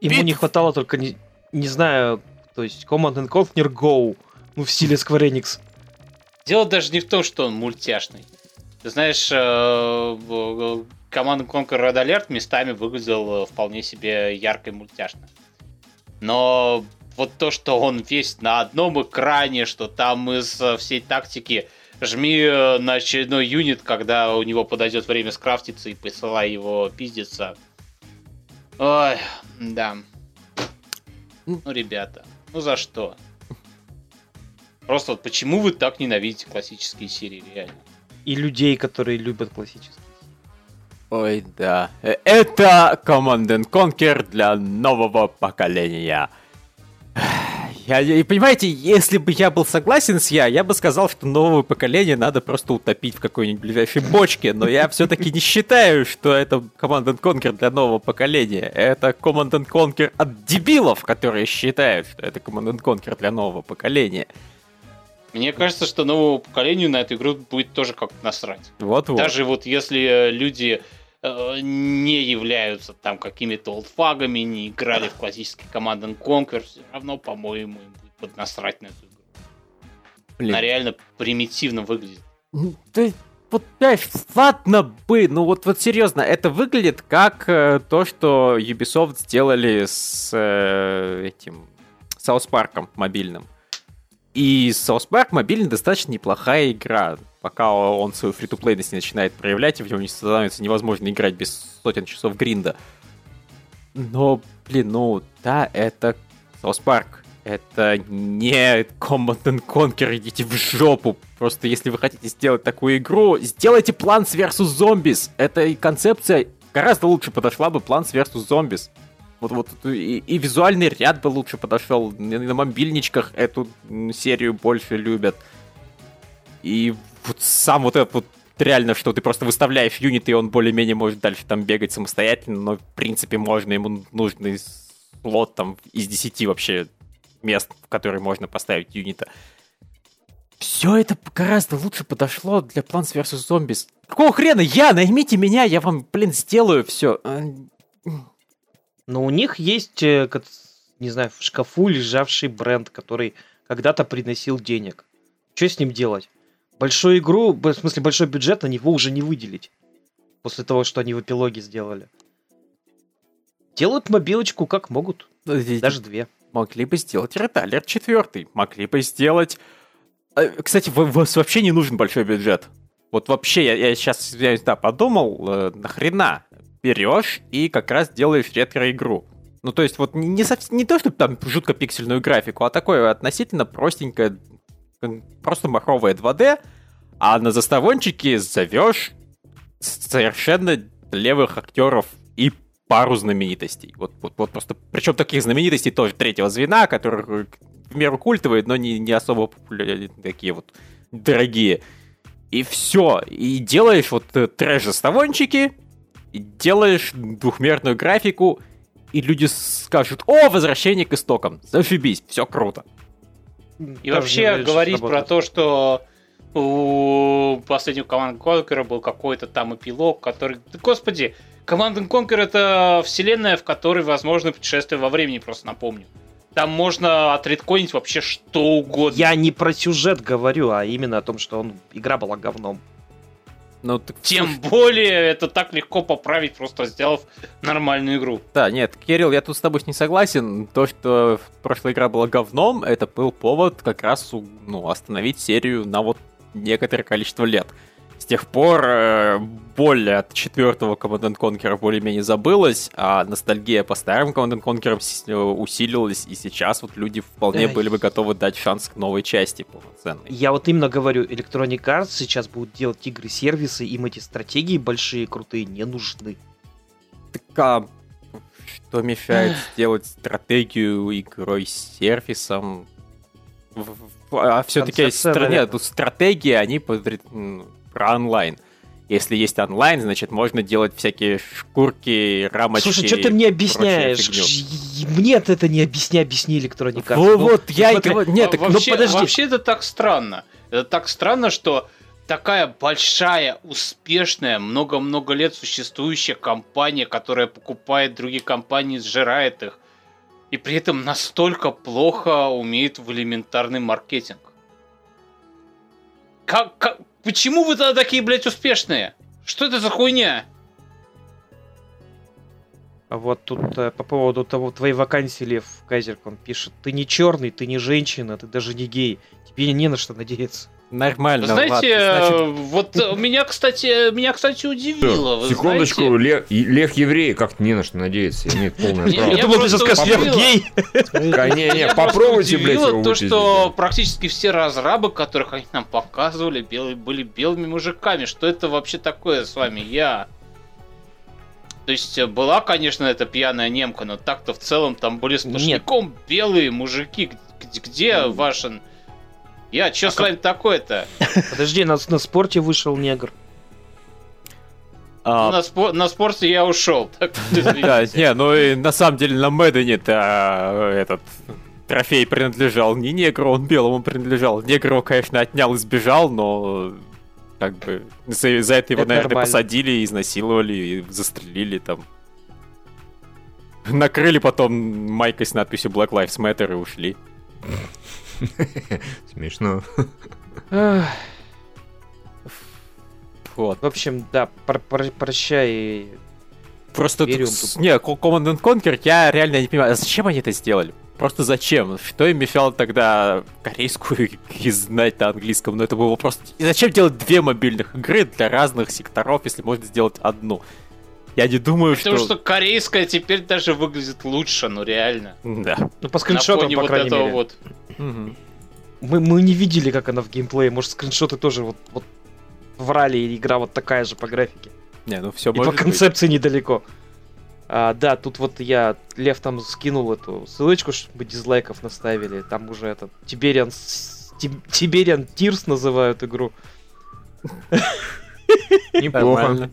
Ему Бит... не хватало только, не, не знаю, то есть Command and Conquer Go. Ну, в стиле Square Enix. Дело даже не в том, что он мультяшный. Ты знаешь, команда Conquer Red Alert местами выглядел э, вполне себе ярко и мультяшно. Но вот то, что он весь на одном экране, что там из э, всей тактики жми э, на очередной юнит, когда у него подойдет время скрафтиться и посылай его пиздиться. Ой, да. Ну, ребята, ну за что? Просто вот почему вы так ненавидите классические серии, реально? И людей, которые любят классические. Ой, да. Э, это Command Conquer для нового поколения. Я, и понимаете, если бы я был согласен с я, я бы сказал, что новое поколение надо просто утопить в какой-нибудь ближайшей бочке, но я все-таки не считаю, что это Command Conquer для нового поколения. Это Command Conquer от дебилов, которые считают, что это Command Conquer для нового поколения. Мне кажется, что новому поколению на эту игру будет тоже как насрать. Вот-вот. Даже вот если люди Э, не являются там какими-то олдфагами, не играли в классический Command Conquer, все равно, по-моему, им будет поднасрать на эту игру. Блин. Она реально примитивно выглядит. Да, вот, понимаешь, ладно бы, ну вот, вот серьезно, это выглядит как э, то, что Ubisoft сделали с э, этим Саус Парком мобильным. И South Park мобильный достаточно неплохая игра. Пока он свою фри то не начинает проявлять, и в него не становится невозможно играть без сотен часов гринда. Но, блин, ну, да, это South Park. Это не Command and Conquer, идите в жопу. Просто если вы хотите сделать такую игру, сделайте Plants vs. Zombies. Эта концепция гораздо лучше подошла бы Plants vs. Zombies. Вот, вот и, и визуальный ряд бы лучше подошел. На мобильничках эту серию больше любят. И вот сам вот этот вот реально, что ты просто выставляешь юнит, и он более-менее может дальше там бегать самостоятельно, но в принципе можно, ему нужный слот там из 10 вообще мест, в которые можно поставить юнита. Все это гораздо лучше подошло для Plants vs. Zombies. Какого хрена? Я, наймите меня, я вам, блин, сделаю все. Но у них есть, э, не знаю, в шкафу лежавший бренд, который когда-то приносил денег. Что с ним делать? Большую игру, в смысле большой бюджет на него уже не выделить. После того, что они в эпилоге сделали. Делают мобилочку как могут. Даже две. Могли бы сделать Реталер 4. Могли бы сделать... Э, кстати, у вас вообще не нужен большой бюджет. Вот вообще, я, я сейчас, я, да, подумал, э, нахрена берешь и как раз делаешь ретро-игру. Ну, то есть, вот не, не, не то, чтобы там жутко пиксельную графику, а такое относительно простенькое, просто махровое 2D, а на заставончике зовешь совершенно левых актеров и пару знаменитостей. Вот, вот, вот просто, причем таких знаменитостей тоже третьего звена, которых в меру культовые, но не, не особо популярные, такие вот дорогие. И все. И делаешь вот э, трэш-заставончики, делаешь двухмерную графику, и люди скажут, о, возвращение к истокам, зашибись, все круто. И вообще говорить про то, что у последнего Command Conquer был какой-то там эпилог, который... Господи, Command Conquer это вселенная, в которой возможно путешествие во времени, просто напомню. Там можно отредконить вообще что угодно. Я не про сюжет говорю, а именно о том, что он игра была говном. Ну, так, Тем более это так легко поправить, просто сделав нормальную игру. Да, нет, Кирилл, я тут с тобой не согласен. То, что прошлая игра была говном, это был повод как раз ну, остановить серию на вот некоторое количество лет. С тех пор э, боль от четвертого Command Conquer более-менее забылась, а ностальгия по старым Command Conquer э, усилилась, и сейчас вот люди вполне Эй. были бы готовы дать шанс к новой части полноценной. Я вот именно говорю, Electronic Arts сейчас будут делать игры-сервисы, им эти стратегии большие, крутые не нужны. Так а что мешает сделать стратегию игрой с сервисом? А все-таки стра... стратегии, они про онлайн. Если есть онлайн, значит, можно делать всякие шкурки, рамочки. Слушай, что ты мне объясняешь? Мне это не объясни, объясни электроника. Вот, ну, вот я и говорю. Нет, так, вообще, ну подожди. Вообще это так странно. Это так странно, что такая большая, успешная, много-много лет существующая компания, которая покупает другие компании, сжирает их, и при этом настолько плохо умеет в элементарный маркетинг. Как, как, Почему вы тогда такие, блядь, успешные? Что это за хуйня? А вот тут э, по поводу того, твоей вакансии, Лев Кайзерк, он пишет, ты не черный, ты не женщина, ты даже не гей. Тебе не на что надеяться. Нормально. Знаете, ладно, значит... вот меня, кстати, меня, кстати, удивило. Секундочку, знаете... Лев, Лев еврей, как не на что надеяться, имеет полное право. Я думал, ты сейчас скажешь Лев гей. Не-не, попробуйте, блядь, его то, что практически все разрабы, которых они нам показывали, были белыми мужиками. Что это вообще такое с вами? Я... То есть э, была, конечно, эта пьяная немка, но так-то в целом там были сплошняком белые мужики. Где ваша я, чё а с как... вами такое-то? Подожди, на, на спорте вышел негр. А... На, спо- на спорте я ушел. [LAUGHS] Да, не, ну и на самом деле на Мэддене-то а, этот трофей принадлежал не негру, он белому принадлежал. Негр его, конечно, отнял и сбежал, но как бы за, за это его, это наверное, нормально. посадили, изнасиловали и застрелили там. Накрыли потом майкой с надписью Black Lives Matter и ушли. Смешно. Вот. В общем, да, про про прощай. Просто тут, не, Command Conquer я реально не понимаю, зачем они это сделали? Просто зачем? Что им мешало тогда корейскую [LAUGHS] и знать на английском? Но это было просто... И зачем делать две мобильных игры для разных секторов, если можно сделать одну? Я не думаю, Потому что... что корейская теперь даже выглядит лучше, ну реально. Да. Ну по скриншотам, по вот крайней этого мере. вот. Угу. Мы, мы не видели, как она в геймплее. Может, скриншоты тоже вот, вот врали, и игра вот такая же по графике. Не, ну все И по концепции быть. недалеко. А, да, тут вот я, Лев там скинул эту ссылочку, чтобы дизлайков наставили. Там уже этот Тибериан, Тибериан Тирс называют игру. Неплохо.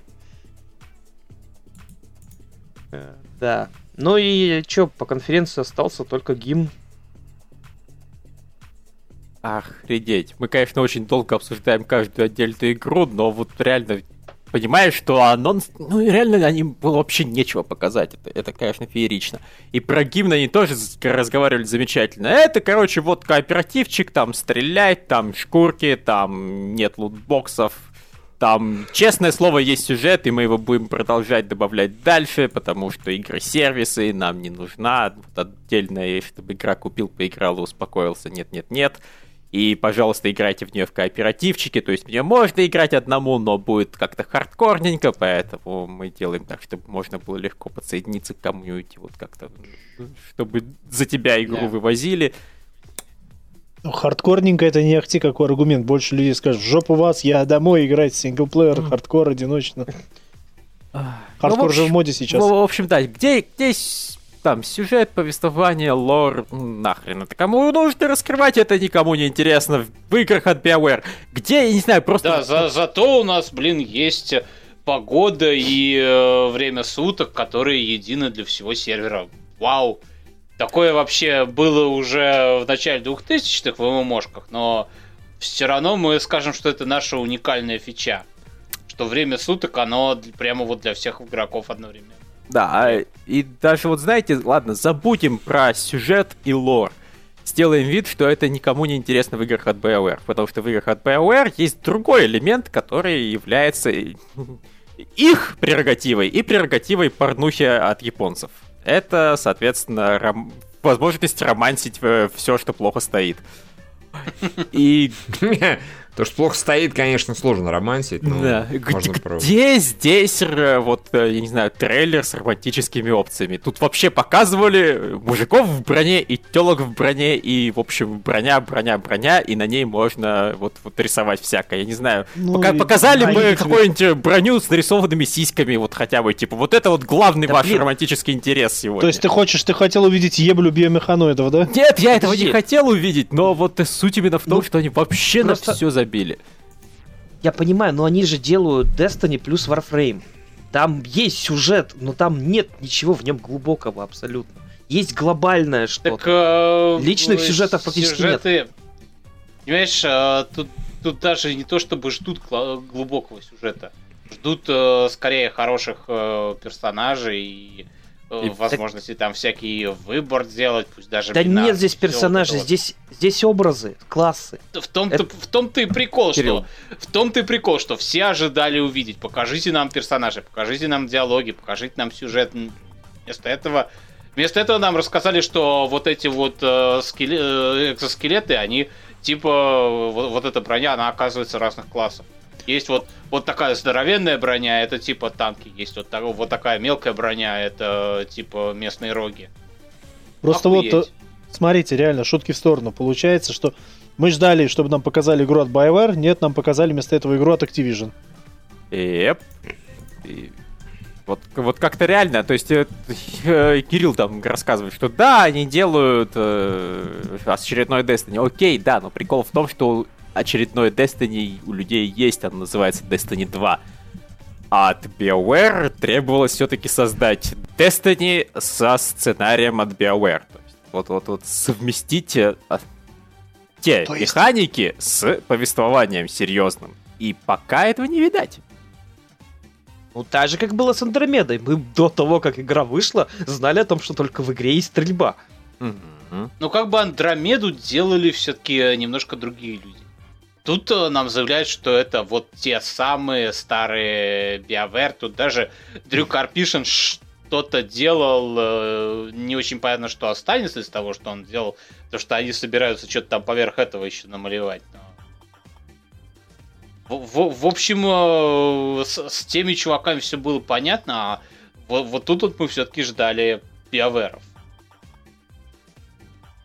Да. Ну и что, по конференции остался только гимн Охренеть. Мы, конечно, очень долго обсуждаем каждую отдельную игру, но вот реально понимаешь, что анонс... Ну, реально, они было вообще нечего показать. Это, это, конечно, феерично. И про гимн они тоже разговаривали замечательно. Это, короче, вот кооперативчик, там стрелять, там шкурки, там нет лутбоксов. Там, честное слово, есть сюжет, и мы его будем продолжать добавлять дальше, потому что игры-сервисы нам не нужна. Вот отдельная, чтобы игра купил, поиграл и успокоился. Нет-нет-нет и, пожалуйста, играйте в нее в кооперативчике, то есть мне можно играть одному, но будет как-то хардкорненько, поэтому мы делаем так, чтобы можно было легко подсоединиться к комьюнити, вот как-то, чтобы за тебя игру yeah. вывозили. Ну, хардкорненько это не ахти какой аргумент. Больше людей скажут, в жопу вас, я домой играть синглплеер, хардкор одиночно. Хардкор ну, в общем, же в моде сейчас. В, в общем, да, где, где там сюжет, повествование, лор, нахрен это кому нужно раскрывать, это никому не интересно в играх от BioWare. Где, я не знаю, просто... Да, за, зато у нас, блин, есть погода и э, время суток, которые едины для всего сервера. Вау! Такое вообще было уже в начале 2000-х в ММОшках, но все равно мы скажем, что это наша уникальная фича. Что время суток, оно прямо вот для всех игроков одновременно. Да, а, и даже вот знаете, ладно, забудем про сюжет и лор. Сделаем вид, что это никому не интересно в играх от BioWare, потому что в играх от BioWare есть другой элемент, который является [LAUGHS] их прерогативой и прерогативой порнухи от японцев. Это, соответственно, ром... возможность романсить э, все, что плохо стоит. [LAUGHS] И То, что плохо стоит, конечно, сложно романсить, но да. можно Где здесь, э, вот, э, я не знаю, трейлер с романтическими опциями? Тут вообще показывали мужиков в броне и телок в броне, и, в общем, броня, броня, броня, и на ней можно вот, вот рисовать всякое. Я не знаю, ну, пока, показали бы а какую-нибудь броню с нарисованными сиськами, вот хотя бы, типа, вот это вот главный да, ваш блин. романтический интерес сегодня. То есть ты хочешь, ты хотел увидеть еблю биомеханоидов, да? Нет, я этого не хотел увидеть, но вот суть именно в том, ну, что они вообще просто... на все забили забили. Я понимаю, но они же делают Destiny плюс Warframe. Там есть сюжет, но там нет ничего в нем глубокого абсолютно. Есть глобальное что-то. Так, э, Личных сюжетов практически сюжеты... нет. Понимаешь, э, тут, тут даже не то чтобы ждут глубокого сюжета. Ждут э, скорее хороших э, персонажей и и... возможности там всякий выбор делать, пусть даже Да бинар, нет здесь персонажей, здесь, здесь образы, классы. В том-то, Это... в том-то и прикол, Кирилл. что в том-то и прикол, что все ожидали увидеть. Покажите нам персонажей, покажите нам диалоги, покажите нам сюжет. Вместо этого Вместо этого нам рассказали, что вот эти вот э, скеле... э, экзоскелеты, они типа вот, вот эта броня, она оказывается разных классов. Есть вот, вот такая здоровенная броня, это типа танки. Есть вот, так, вот такая мелкая броня, это типа местные роги. Просто Охуеть. вот, э, смотрите, реально, шутки в сторону. Получается, что мы ждали, чтобы нам показали игру от BioWare, нет, нам показали вместо этого игру от Activision. Yep. И... Вот, вот как-то реально, то есть э, э, Кирилл там рассказывает, что да, они делают э, очередной Destiny. Окей, да, но прикол в том, что очередной Destiny у людей есть, он называется Destiny 2. А от BioWare требовалось все-таки создать Destiny со сценарием от BioWare. Вот-вот-вот совместить а, те То есть... механики с повествованием серьезным. И пока этого не видать. Ну, так же, как было с Андромедой. Мы до того, как игра вышла, знали о том, что только в игре есть стрельба. Угу. Ну, как бы Андромеду делали все-таки немножко другие люди. Тут э, нам заявляют, что это вот те самые старые BioWare. Тут даже Дрю Карпишин что-то делал, э, не очень понятно, что останется из того, что он делал, потому что они собираются что-то там поверх этого еще намалевать. Но... В, в, в общем, э, с, с теми чуваками все было понятно, а вот, вот тут вот мы все-таки ждали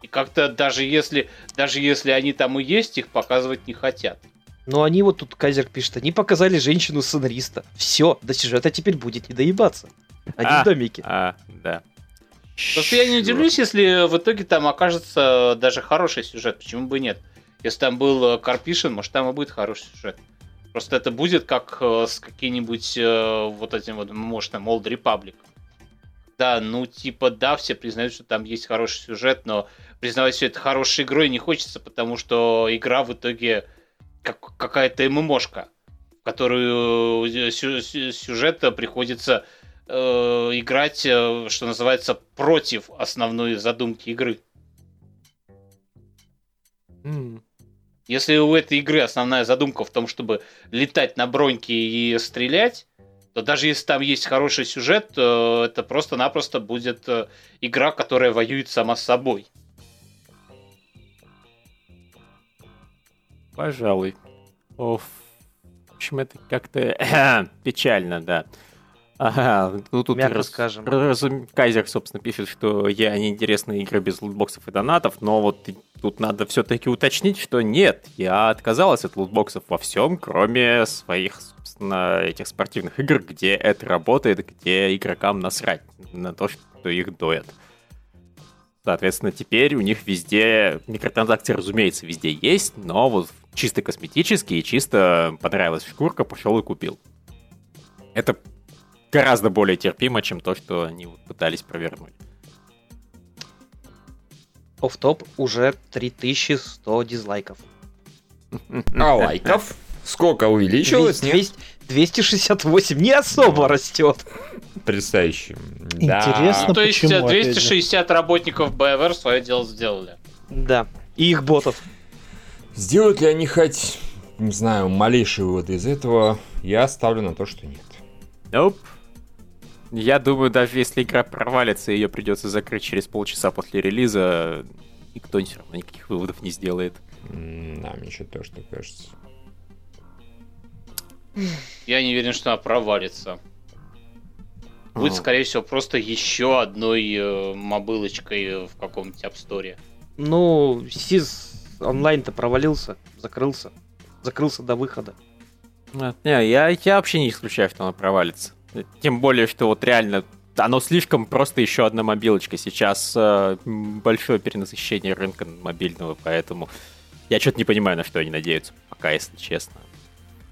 BioWare как-то даже если, даже если они там и есть, их показывать не хотят. Но они вот тут, Кайзер пишет, они показали женщину-сценариста. Все, до сюжета теперь будет не доебаться. Они а, в домике. А, да. Просто я не удивлюсь, если в итоге там окажется даже хороший сюжет. Почему бы нет? Если там был Карпишин, может там и будет хороший сюжет. Просто это будет как э, с каким-нибудь э, вот этим вот мощным Old Republic. Да, ну типа да, все признают, что там есть хороший сюжет, но признавать все это хорошей игрой не хочется, потому что игра в итоге как какая-то ММОшка, в которую э, сюжета приходится э, играть, э, что называется, против основной задумки игры. Mm. Если у этой игры основная задумка в том, чтобы летать на броньке и стрелять, то даже если там есть хороший сюжет, то это просто-напросто будет э, игра, которая воюет сама с собой. Пожалуй. Оф. В общем, это как-то [CLEARS THROAT] печально, да. Ага, ну тут Мягко раз, скажем. Раз, Кайзер, собственно, пишет, что я неинтересная игра без лутбоксов и донатов, но вот тут надо все-таки уточнить, что нет, я отказалась от лутбоксов во всем, кроме своих, собственно, этих спортивных игр, где это работает, где игрокам насрать на то, что их доят. Соответственно, теперь у них везде микротранзакции, разумеется, везде есть, но вот чисто косметический, чисто понравилась шкурка, пошел и купил. Это гораздо более терпимо, чем то, что они пытались провернуть. Оф-топ уже 3100 дизлайков. А лайков? Сколько увеличилось? 200, 268 не особо растет. Потрясающе. Интересно, ну, То есть 260 работников BioWare свое дело сделали. Да. И их ботов. Сделают ли они хоть, не знаю, малейший вывод из этого, я ставлю на то, что нет. Nope. Я думаю, даже если игра провалится, ее придется закрыть через полчаса после релиза, никто все равно никаких выводов не сделает. Да, мне еще тоже так кажется. Я не уверен, что она провалится. Будет, скорее всего, просто еще одной э, мобылочкой в каком-нибудь App Store. Ну, SIS онлайн-то провалился, закрылся. Закрылся до выхода. Не, я, я вообще не исключаю, что она провалится. Тем более, что вот реально оно слишком просто еще одна мобилочка. Сейчас э, большое перенасыщение рынка мобильного, поэтому я что-то не понимаю, на что они надеются, пока, если честно.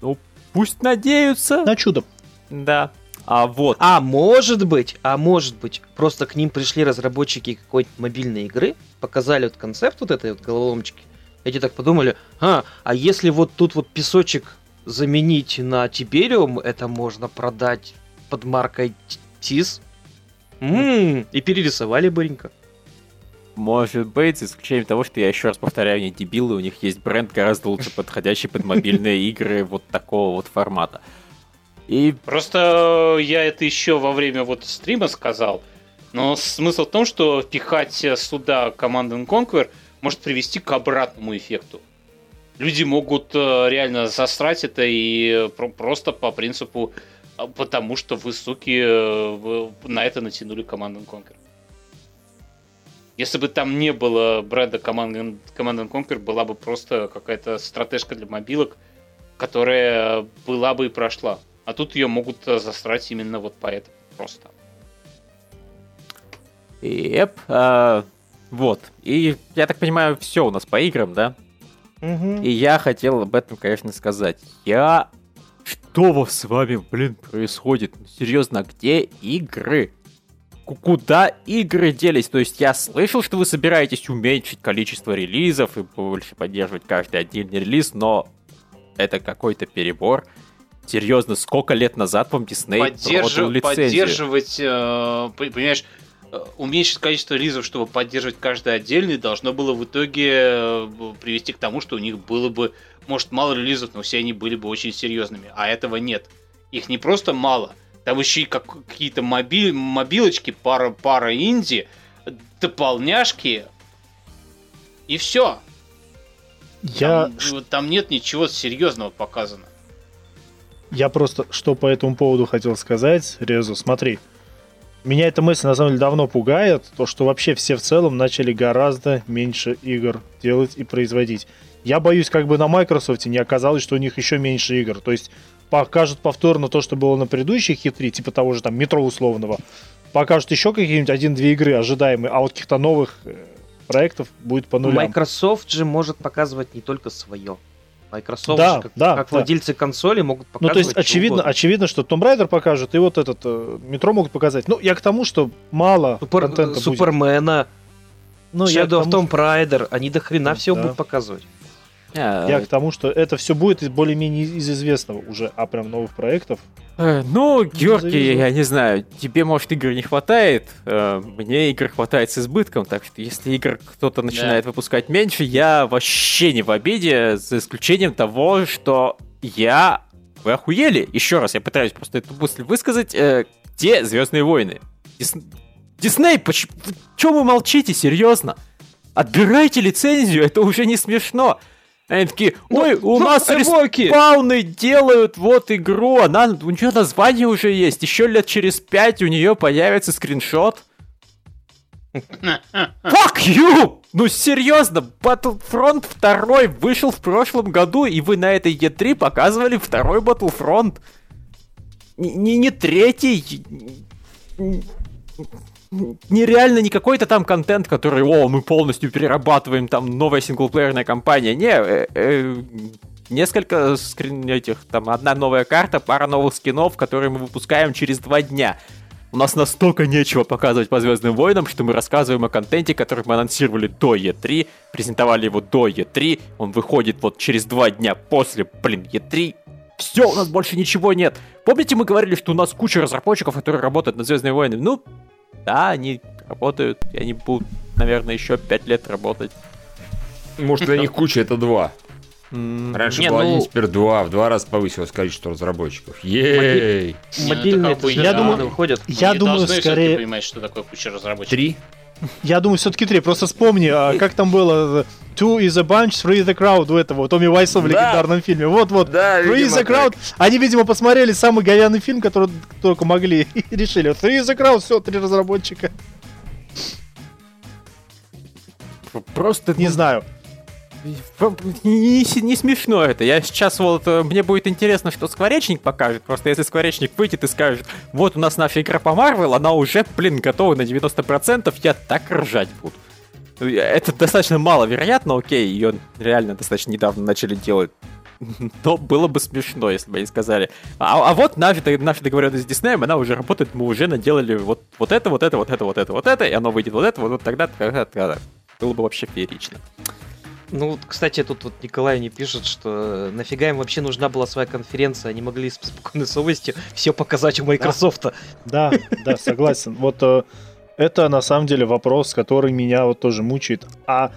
Ну, пусть надеются. На чудо. Да. А вот. А может быть, а может быть, просто к ним пришли разработчики какой-то мобильной игры, показали вот концепт вот этой вот головоломочки. Эти так подумали, а, а если вот тут вот песочек заменить на Тибериум, это можно продать под маркой ТИС. М-м, и перерисовали быренько. Может быть, за исключением того, что я еще раз повторяю, они дебилы, у них есть бренд гораздо лучше подходящий под мобильные [LAUGHS] игры вот такого вот формата. И... Просто я это еще во время вот стрима сказал, но смысл в том, что пихать сюда Command Conquer может привести к обратному эффекту. Люди могут э, реально засрать это и просто по принципу а, потому что вы, суки, э, на это натянули Command Conquer. Если бы там не было бренда Command, Command Conquer, была бы просто какая-то стратежка для мобилок, которая была бы и прошла. А тут ее могут э, засрать именно вот поэтому просто. Yep. А, вот. И я так понимаю, все у нас по играм, да? Угу. И я хотел об этом, конечно, сказать. Я что с вами, блин, происходит? Серьезно, где игры? Куда игры делись? То есть я слышал, что вы собираетесь уменьшить количество релизов и больше поддерживать каждый отдельный релиз, но это какой-то перебор. Серьезно, сколько лет назад вам Дисней Поддерж... продал лицензию? Поддерживать, э, понимаешь, э, уменьшить количество релизов, чтобы поддерживать каждый отдельный, должно было в итоге э, привести к тому, что у них было бы может, мало релизов, но все они были бы очень серьезными. А этого нет. Их не просто мало, там еще и как, какие-то моби, мобилочки, пара, пара инди, дополняшки, и все. Я... Там, там нет ничего серьезного показано. Я просто что по этому поводу хотел сказать, Резу, смотри. Меня эта мысль на самом деле давно пугает, то что вообще все в целом начали гораздо меньше игр делать и производить. Я боюсь, как бы на Microsoft не оказалось, что у них еще меньше игр. То есть покажут повторно то, что было на предыдущих E3, типа того же там метро условного. Покажут еще какие-нибудь один-две игры ожидаемые, а вот каких-то новых э, проектов будет по нулям. Microsoft же может показывать не только свое. Microsoft да, же, как, да, как да. владельцы консоли могут показывать. Ну, то есть, очевидно, очевидно, что Tomb Raider покажет, и вот этот э, метро могут показать. Ну, я к тому, что мало Супер, контента Супермена, будет. Ну, Shadow of Tomb Raider, они до хрена все будут показывать. А, Я к тому, что это все будет более-менее из известного уже, а прям новых проектов. Э, ну, Георгий, я не знаю, тебе, может, игр не хватает, э, мне игр хватает с избытком, так что если игр кто-то начинает выпускать меньше, я вообще не в обиде, за исключением того, что я... Вы охуели? Еще раз, я пытаюсь просто эту мысль высказать. Э, где Звездные войны? Дис... Дисней, почему... Чего вы молчите, серьезно? Отбирайте лицензию, это уже не смешно. Они такие, ну, ой, у ну, нас эвоки. респауны делают вот игру, она, у нее название уже есть, еще лет через пять у нее появится скриншот. Fuck you! Ну серьезно, Battlefront 2 вышел в прошлом году, и вы на этой E3 показывали второй Battlefront. Не, не третий нереально не какой-то там контент, который, о, мы полностью перерабатываем, там новая синглплеерная кампания. Не, э, э, несколько скрин этих, там, одна новая карта, пара новых скинов, которые мы выпускаем через два дня. У нас настолько нечего показывать по Звездным войнам, что мы рассказываем о контенте, который мы анонсировали до E3, презентовали его до E3, он выходит вот через два дня после, блин, E3. Все, у нас больше ничего нет. Помните, мы говорили, что у нас куча разработчиков, которые работают над Звездными войнами? Ну, да, они работают, и они будут, наверное, еще пять лет работать. Может, для них куча это два. Раньше не, был ну... один, теперь два. В два раза повысилось количество разработчиков. Ей! Мобильные, я думаю, выходят. Я думаю, скорее... понимать, что такое куча разработчиков. Три? Я думаю, все-таки три. Просто вспомни, а как там было Two is a bunch, three is the crowd у этого Томми Вайса в легендарном фильме. Вот-вот. Да, three is the crowd. Они, видимо, посмотрели самый говяный фильм, который только могли, [LAUGHS] и решили. Three is the crowd, все, три разработчика. Просто не знаю. Не, не смешно это. Я сейчас вот... Э, мне будет интересно, что Скворечник покажет. Просто если Скворечник выйдет и скажет, вот у нас наша игра по Марвел, она уже, блин, готова на 90%, я так ржать буду. Это достаточно маловероятно, окей, ее реально достаточно недавно начали делать. [LAUGHS] Но было бы смешно, если бы они сказали. А, а вот наша, наша договоренность с Диснеем, она уже работает, мы уже наделали вот, вот это, вот это, вот это, вот это, вот это, и оно выйдет вот это, вот, вот тогда, тогда, тогда. Было бы вообще феерично. Ну, кстати, тут вот Николай не пишет, что нафига им вообще нужна была своя конференция, они могли с спокойной совестью все показать у Microsoft. Да, да, согласен. Вот э, это на самом деле вопрос, который меня вот тоже мучает. А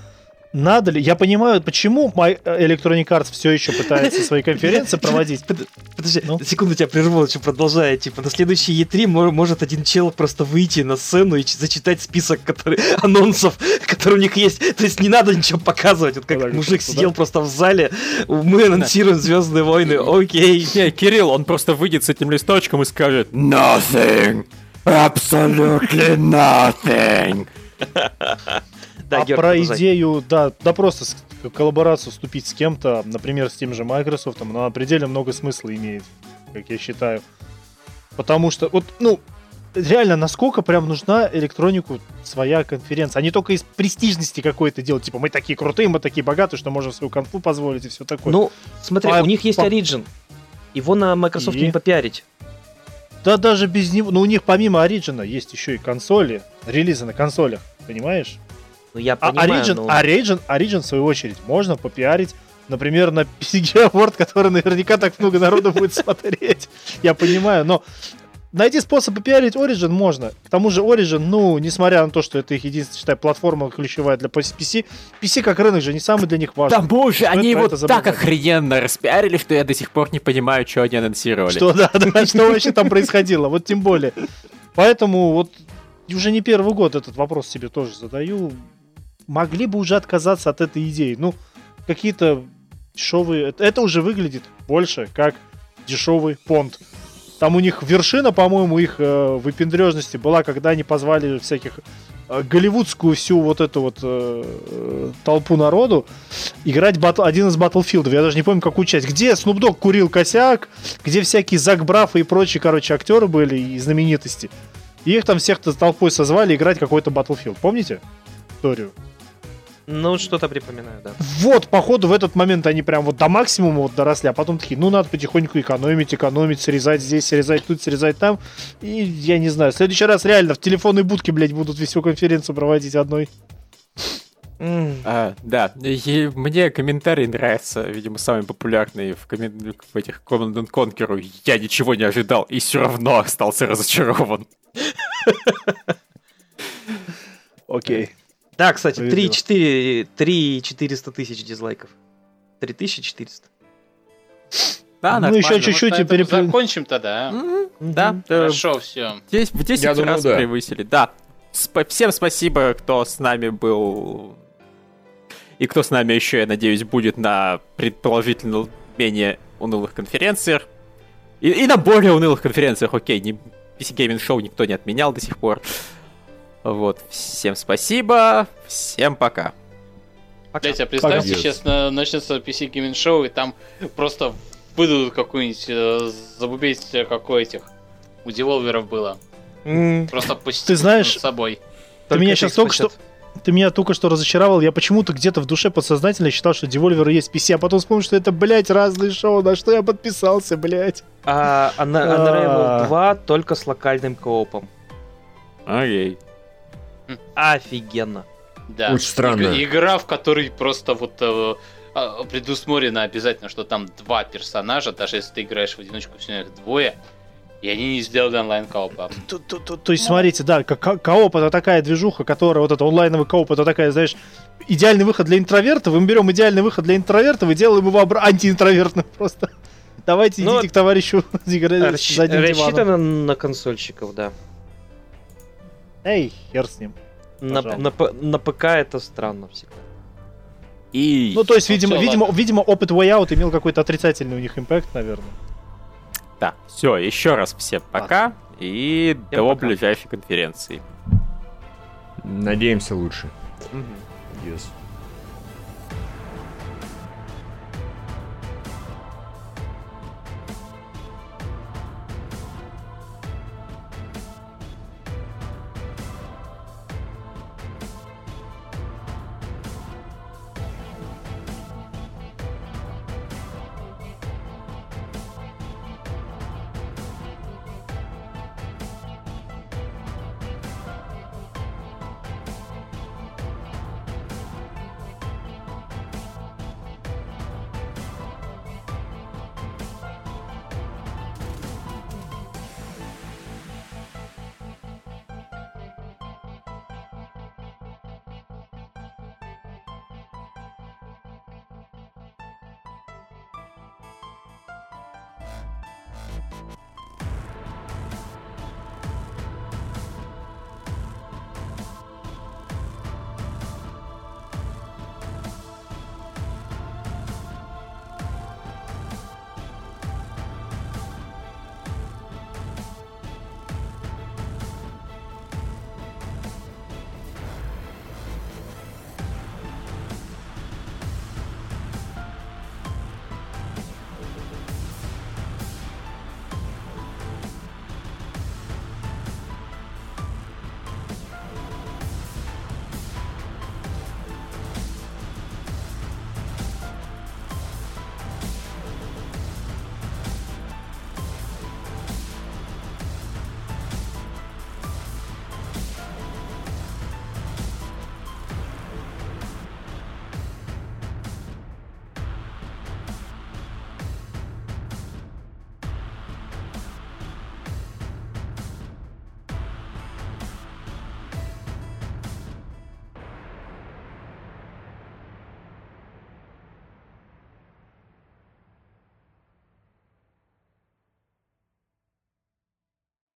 надо ли? Я понимаю, почему My Electronic Arts все еще пытается свои конференции проводить. Подожди, ну? секунду тебя прерву, еще продолжая. Типа, на следующий E3 может один чел просто выйти на сцену и зачитать список который, [LAUGHS] анонсов, которые у них есть. То есть не надо ничего показывать. Вот как Подожди, мужик сидел да? просто в зале, мы анонсируем Звездные войны, окей. Не, Кирилл, он просто выйдет с этим листочком и скажет Nothing! Absolutely nothing! [LAUGHS] Да, а Георг, про продолжай. идею, да, да просто коллаборацию вступить с кем-то, например, с тем же Microsoft, она предельно много смысла имеет, как я считаю. Потому что, вот, ну, реально, насколько прям нужна электронику своя конференция. Они только из престижности какой-то делают. Типа, мы такие крутые, мы такие богатые, что можем свою конфу позволить и все такое. Ну, смотри, а, у них есть по... Origin. Его на Microsoft и... не попиарить. Да даже без него. Ну, у них помимо Origin есть еще и консоли, релизы на консолях, понимаешь? Ну, я а понимаю, а Origin, но... Origin, Origin, в свою очередь, можно попиарить, например, на PCG Award, который наверняка так много народу будет смотреть. Я понимаю, но найти способ попиарить Origin можно. К тому же Origin, ну, несмотря на то, что это их единственная, считай, платформа ключевая для PC, PC как рынок же не самый для них важный. Да боже, они его так охрененно распиарили, что я до сих пор не понимаю, что они анонсировали. Что, да, да, [LAUGHS] что вообще там происходило, вот тем более. Поэтому вот уже не первый год этот вопрос себе тоже задаю могли бы уже отказаться от этой идеи. Ну, какие-то дешевые... Это уже выглядит больше как дешевый понт. Там у них вершина, по-моему, их э, выпендрежности была, когда они позвали всяких э, голливудскую всю вот эту вот э, э толпу народу играть батл, один из Батлфилдов. Я даже не помню, какую часть. Где Dogg курил косяк, где всякие Зак Брафы и прочие, короче, актеры были и знаменитости. И их там всех толпой созвали играть какой-то Battlefield. Помните историю? Ну, что-то припоминаю, да. Вот, походу, в этот момент они прям вот до максимума вот доросли, а потом такие, ну, надо потихоньку экономить, экономить, срезать здесь, срезать тут, срезать там. И я не знаю, в следующий раз реально в телефонной будке, блядь, будут всю конференцию проводить одной. Mm. А, да, и мне комментарий нравится, видимо, самый популярный в, коммен... в этих Command Conquer. Я ничего не ожидал и все равно остался разочарован. Окей. Да, кстати, 3, 4, 3 400 тысяч дизлайков. 3400. Да, ну еще чуть-чуть и переп... Закончим тогда. Mm-hmm. Да. Хорошо, все. Здесь в 10 Я раз думаю, да. превысили. Да. Сп- всем спасибо, кто с нами был. И кто с нами еще, я надеюсь, будет на предположительно менее унылых конференциях. И, и на более унылых конференциях, окей, не, PC Gaming Show никто не отменял до сих пор. Вот, всем спасибо, всем пока. пока. Блять, а представьте, пока. сейчас на, начнется PC Gaming Show, и там просто выдадут какую-нибудь, э, забубеть как у этих, у деволверов было. Mm. Просто пустить Ты знаешь, с собой. Ты меня сейчас только что... ты меня только что разочаровал. Я почему-то где-то в душе подсознательно считал, что Devolver есть PC, а потом вспомнил, что это, блядь, разные шоу. На что я подписался, блядь? А, Unravel 2 а. только с локальным коопом. Окей. Офигенно. Да. Очень странно. Игра, в которой просто вот э, а, предусмотрено обязательно, что там два персонажа, даже если ты играешь в одиночку, все их двое. И они не сделали онлайн коопа. То, то, то, то есть, смотрите, да, ко кооп это такая движуха, которая, вот это онлайновый кооп, это такая, знаешь, идеальный выход для интровертов. Мы берем идеальный выход для интровертов и делаем его антиинтровертным [LAUGHS] просто. Давайте ну, идите к товарищу [LAUGHS] Расщ... Рассчитано на консольщиков, да. Эй, хер с ним. На, на, на ПК это странно всегда. И... Ну, то есть, видимо, видимо, видимо, опыт Way Out имел какой-то отрицательный у них импакт, наверное. Да, все, еще раз всем пока и всем до пока. ближайшей конференции. Надеемся лучше. Угу. Yes.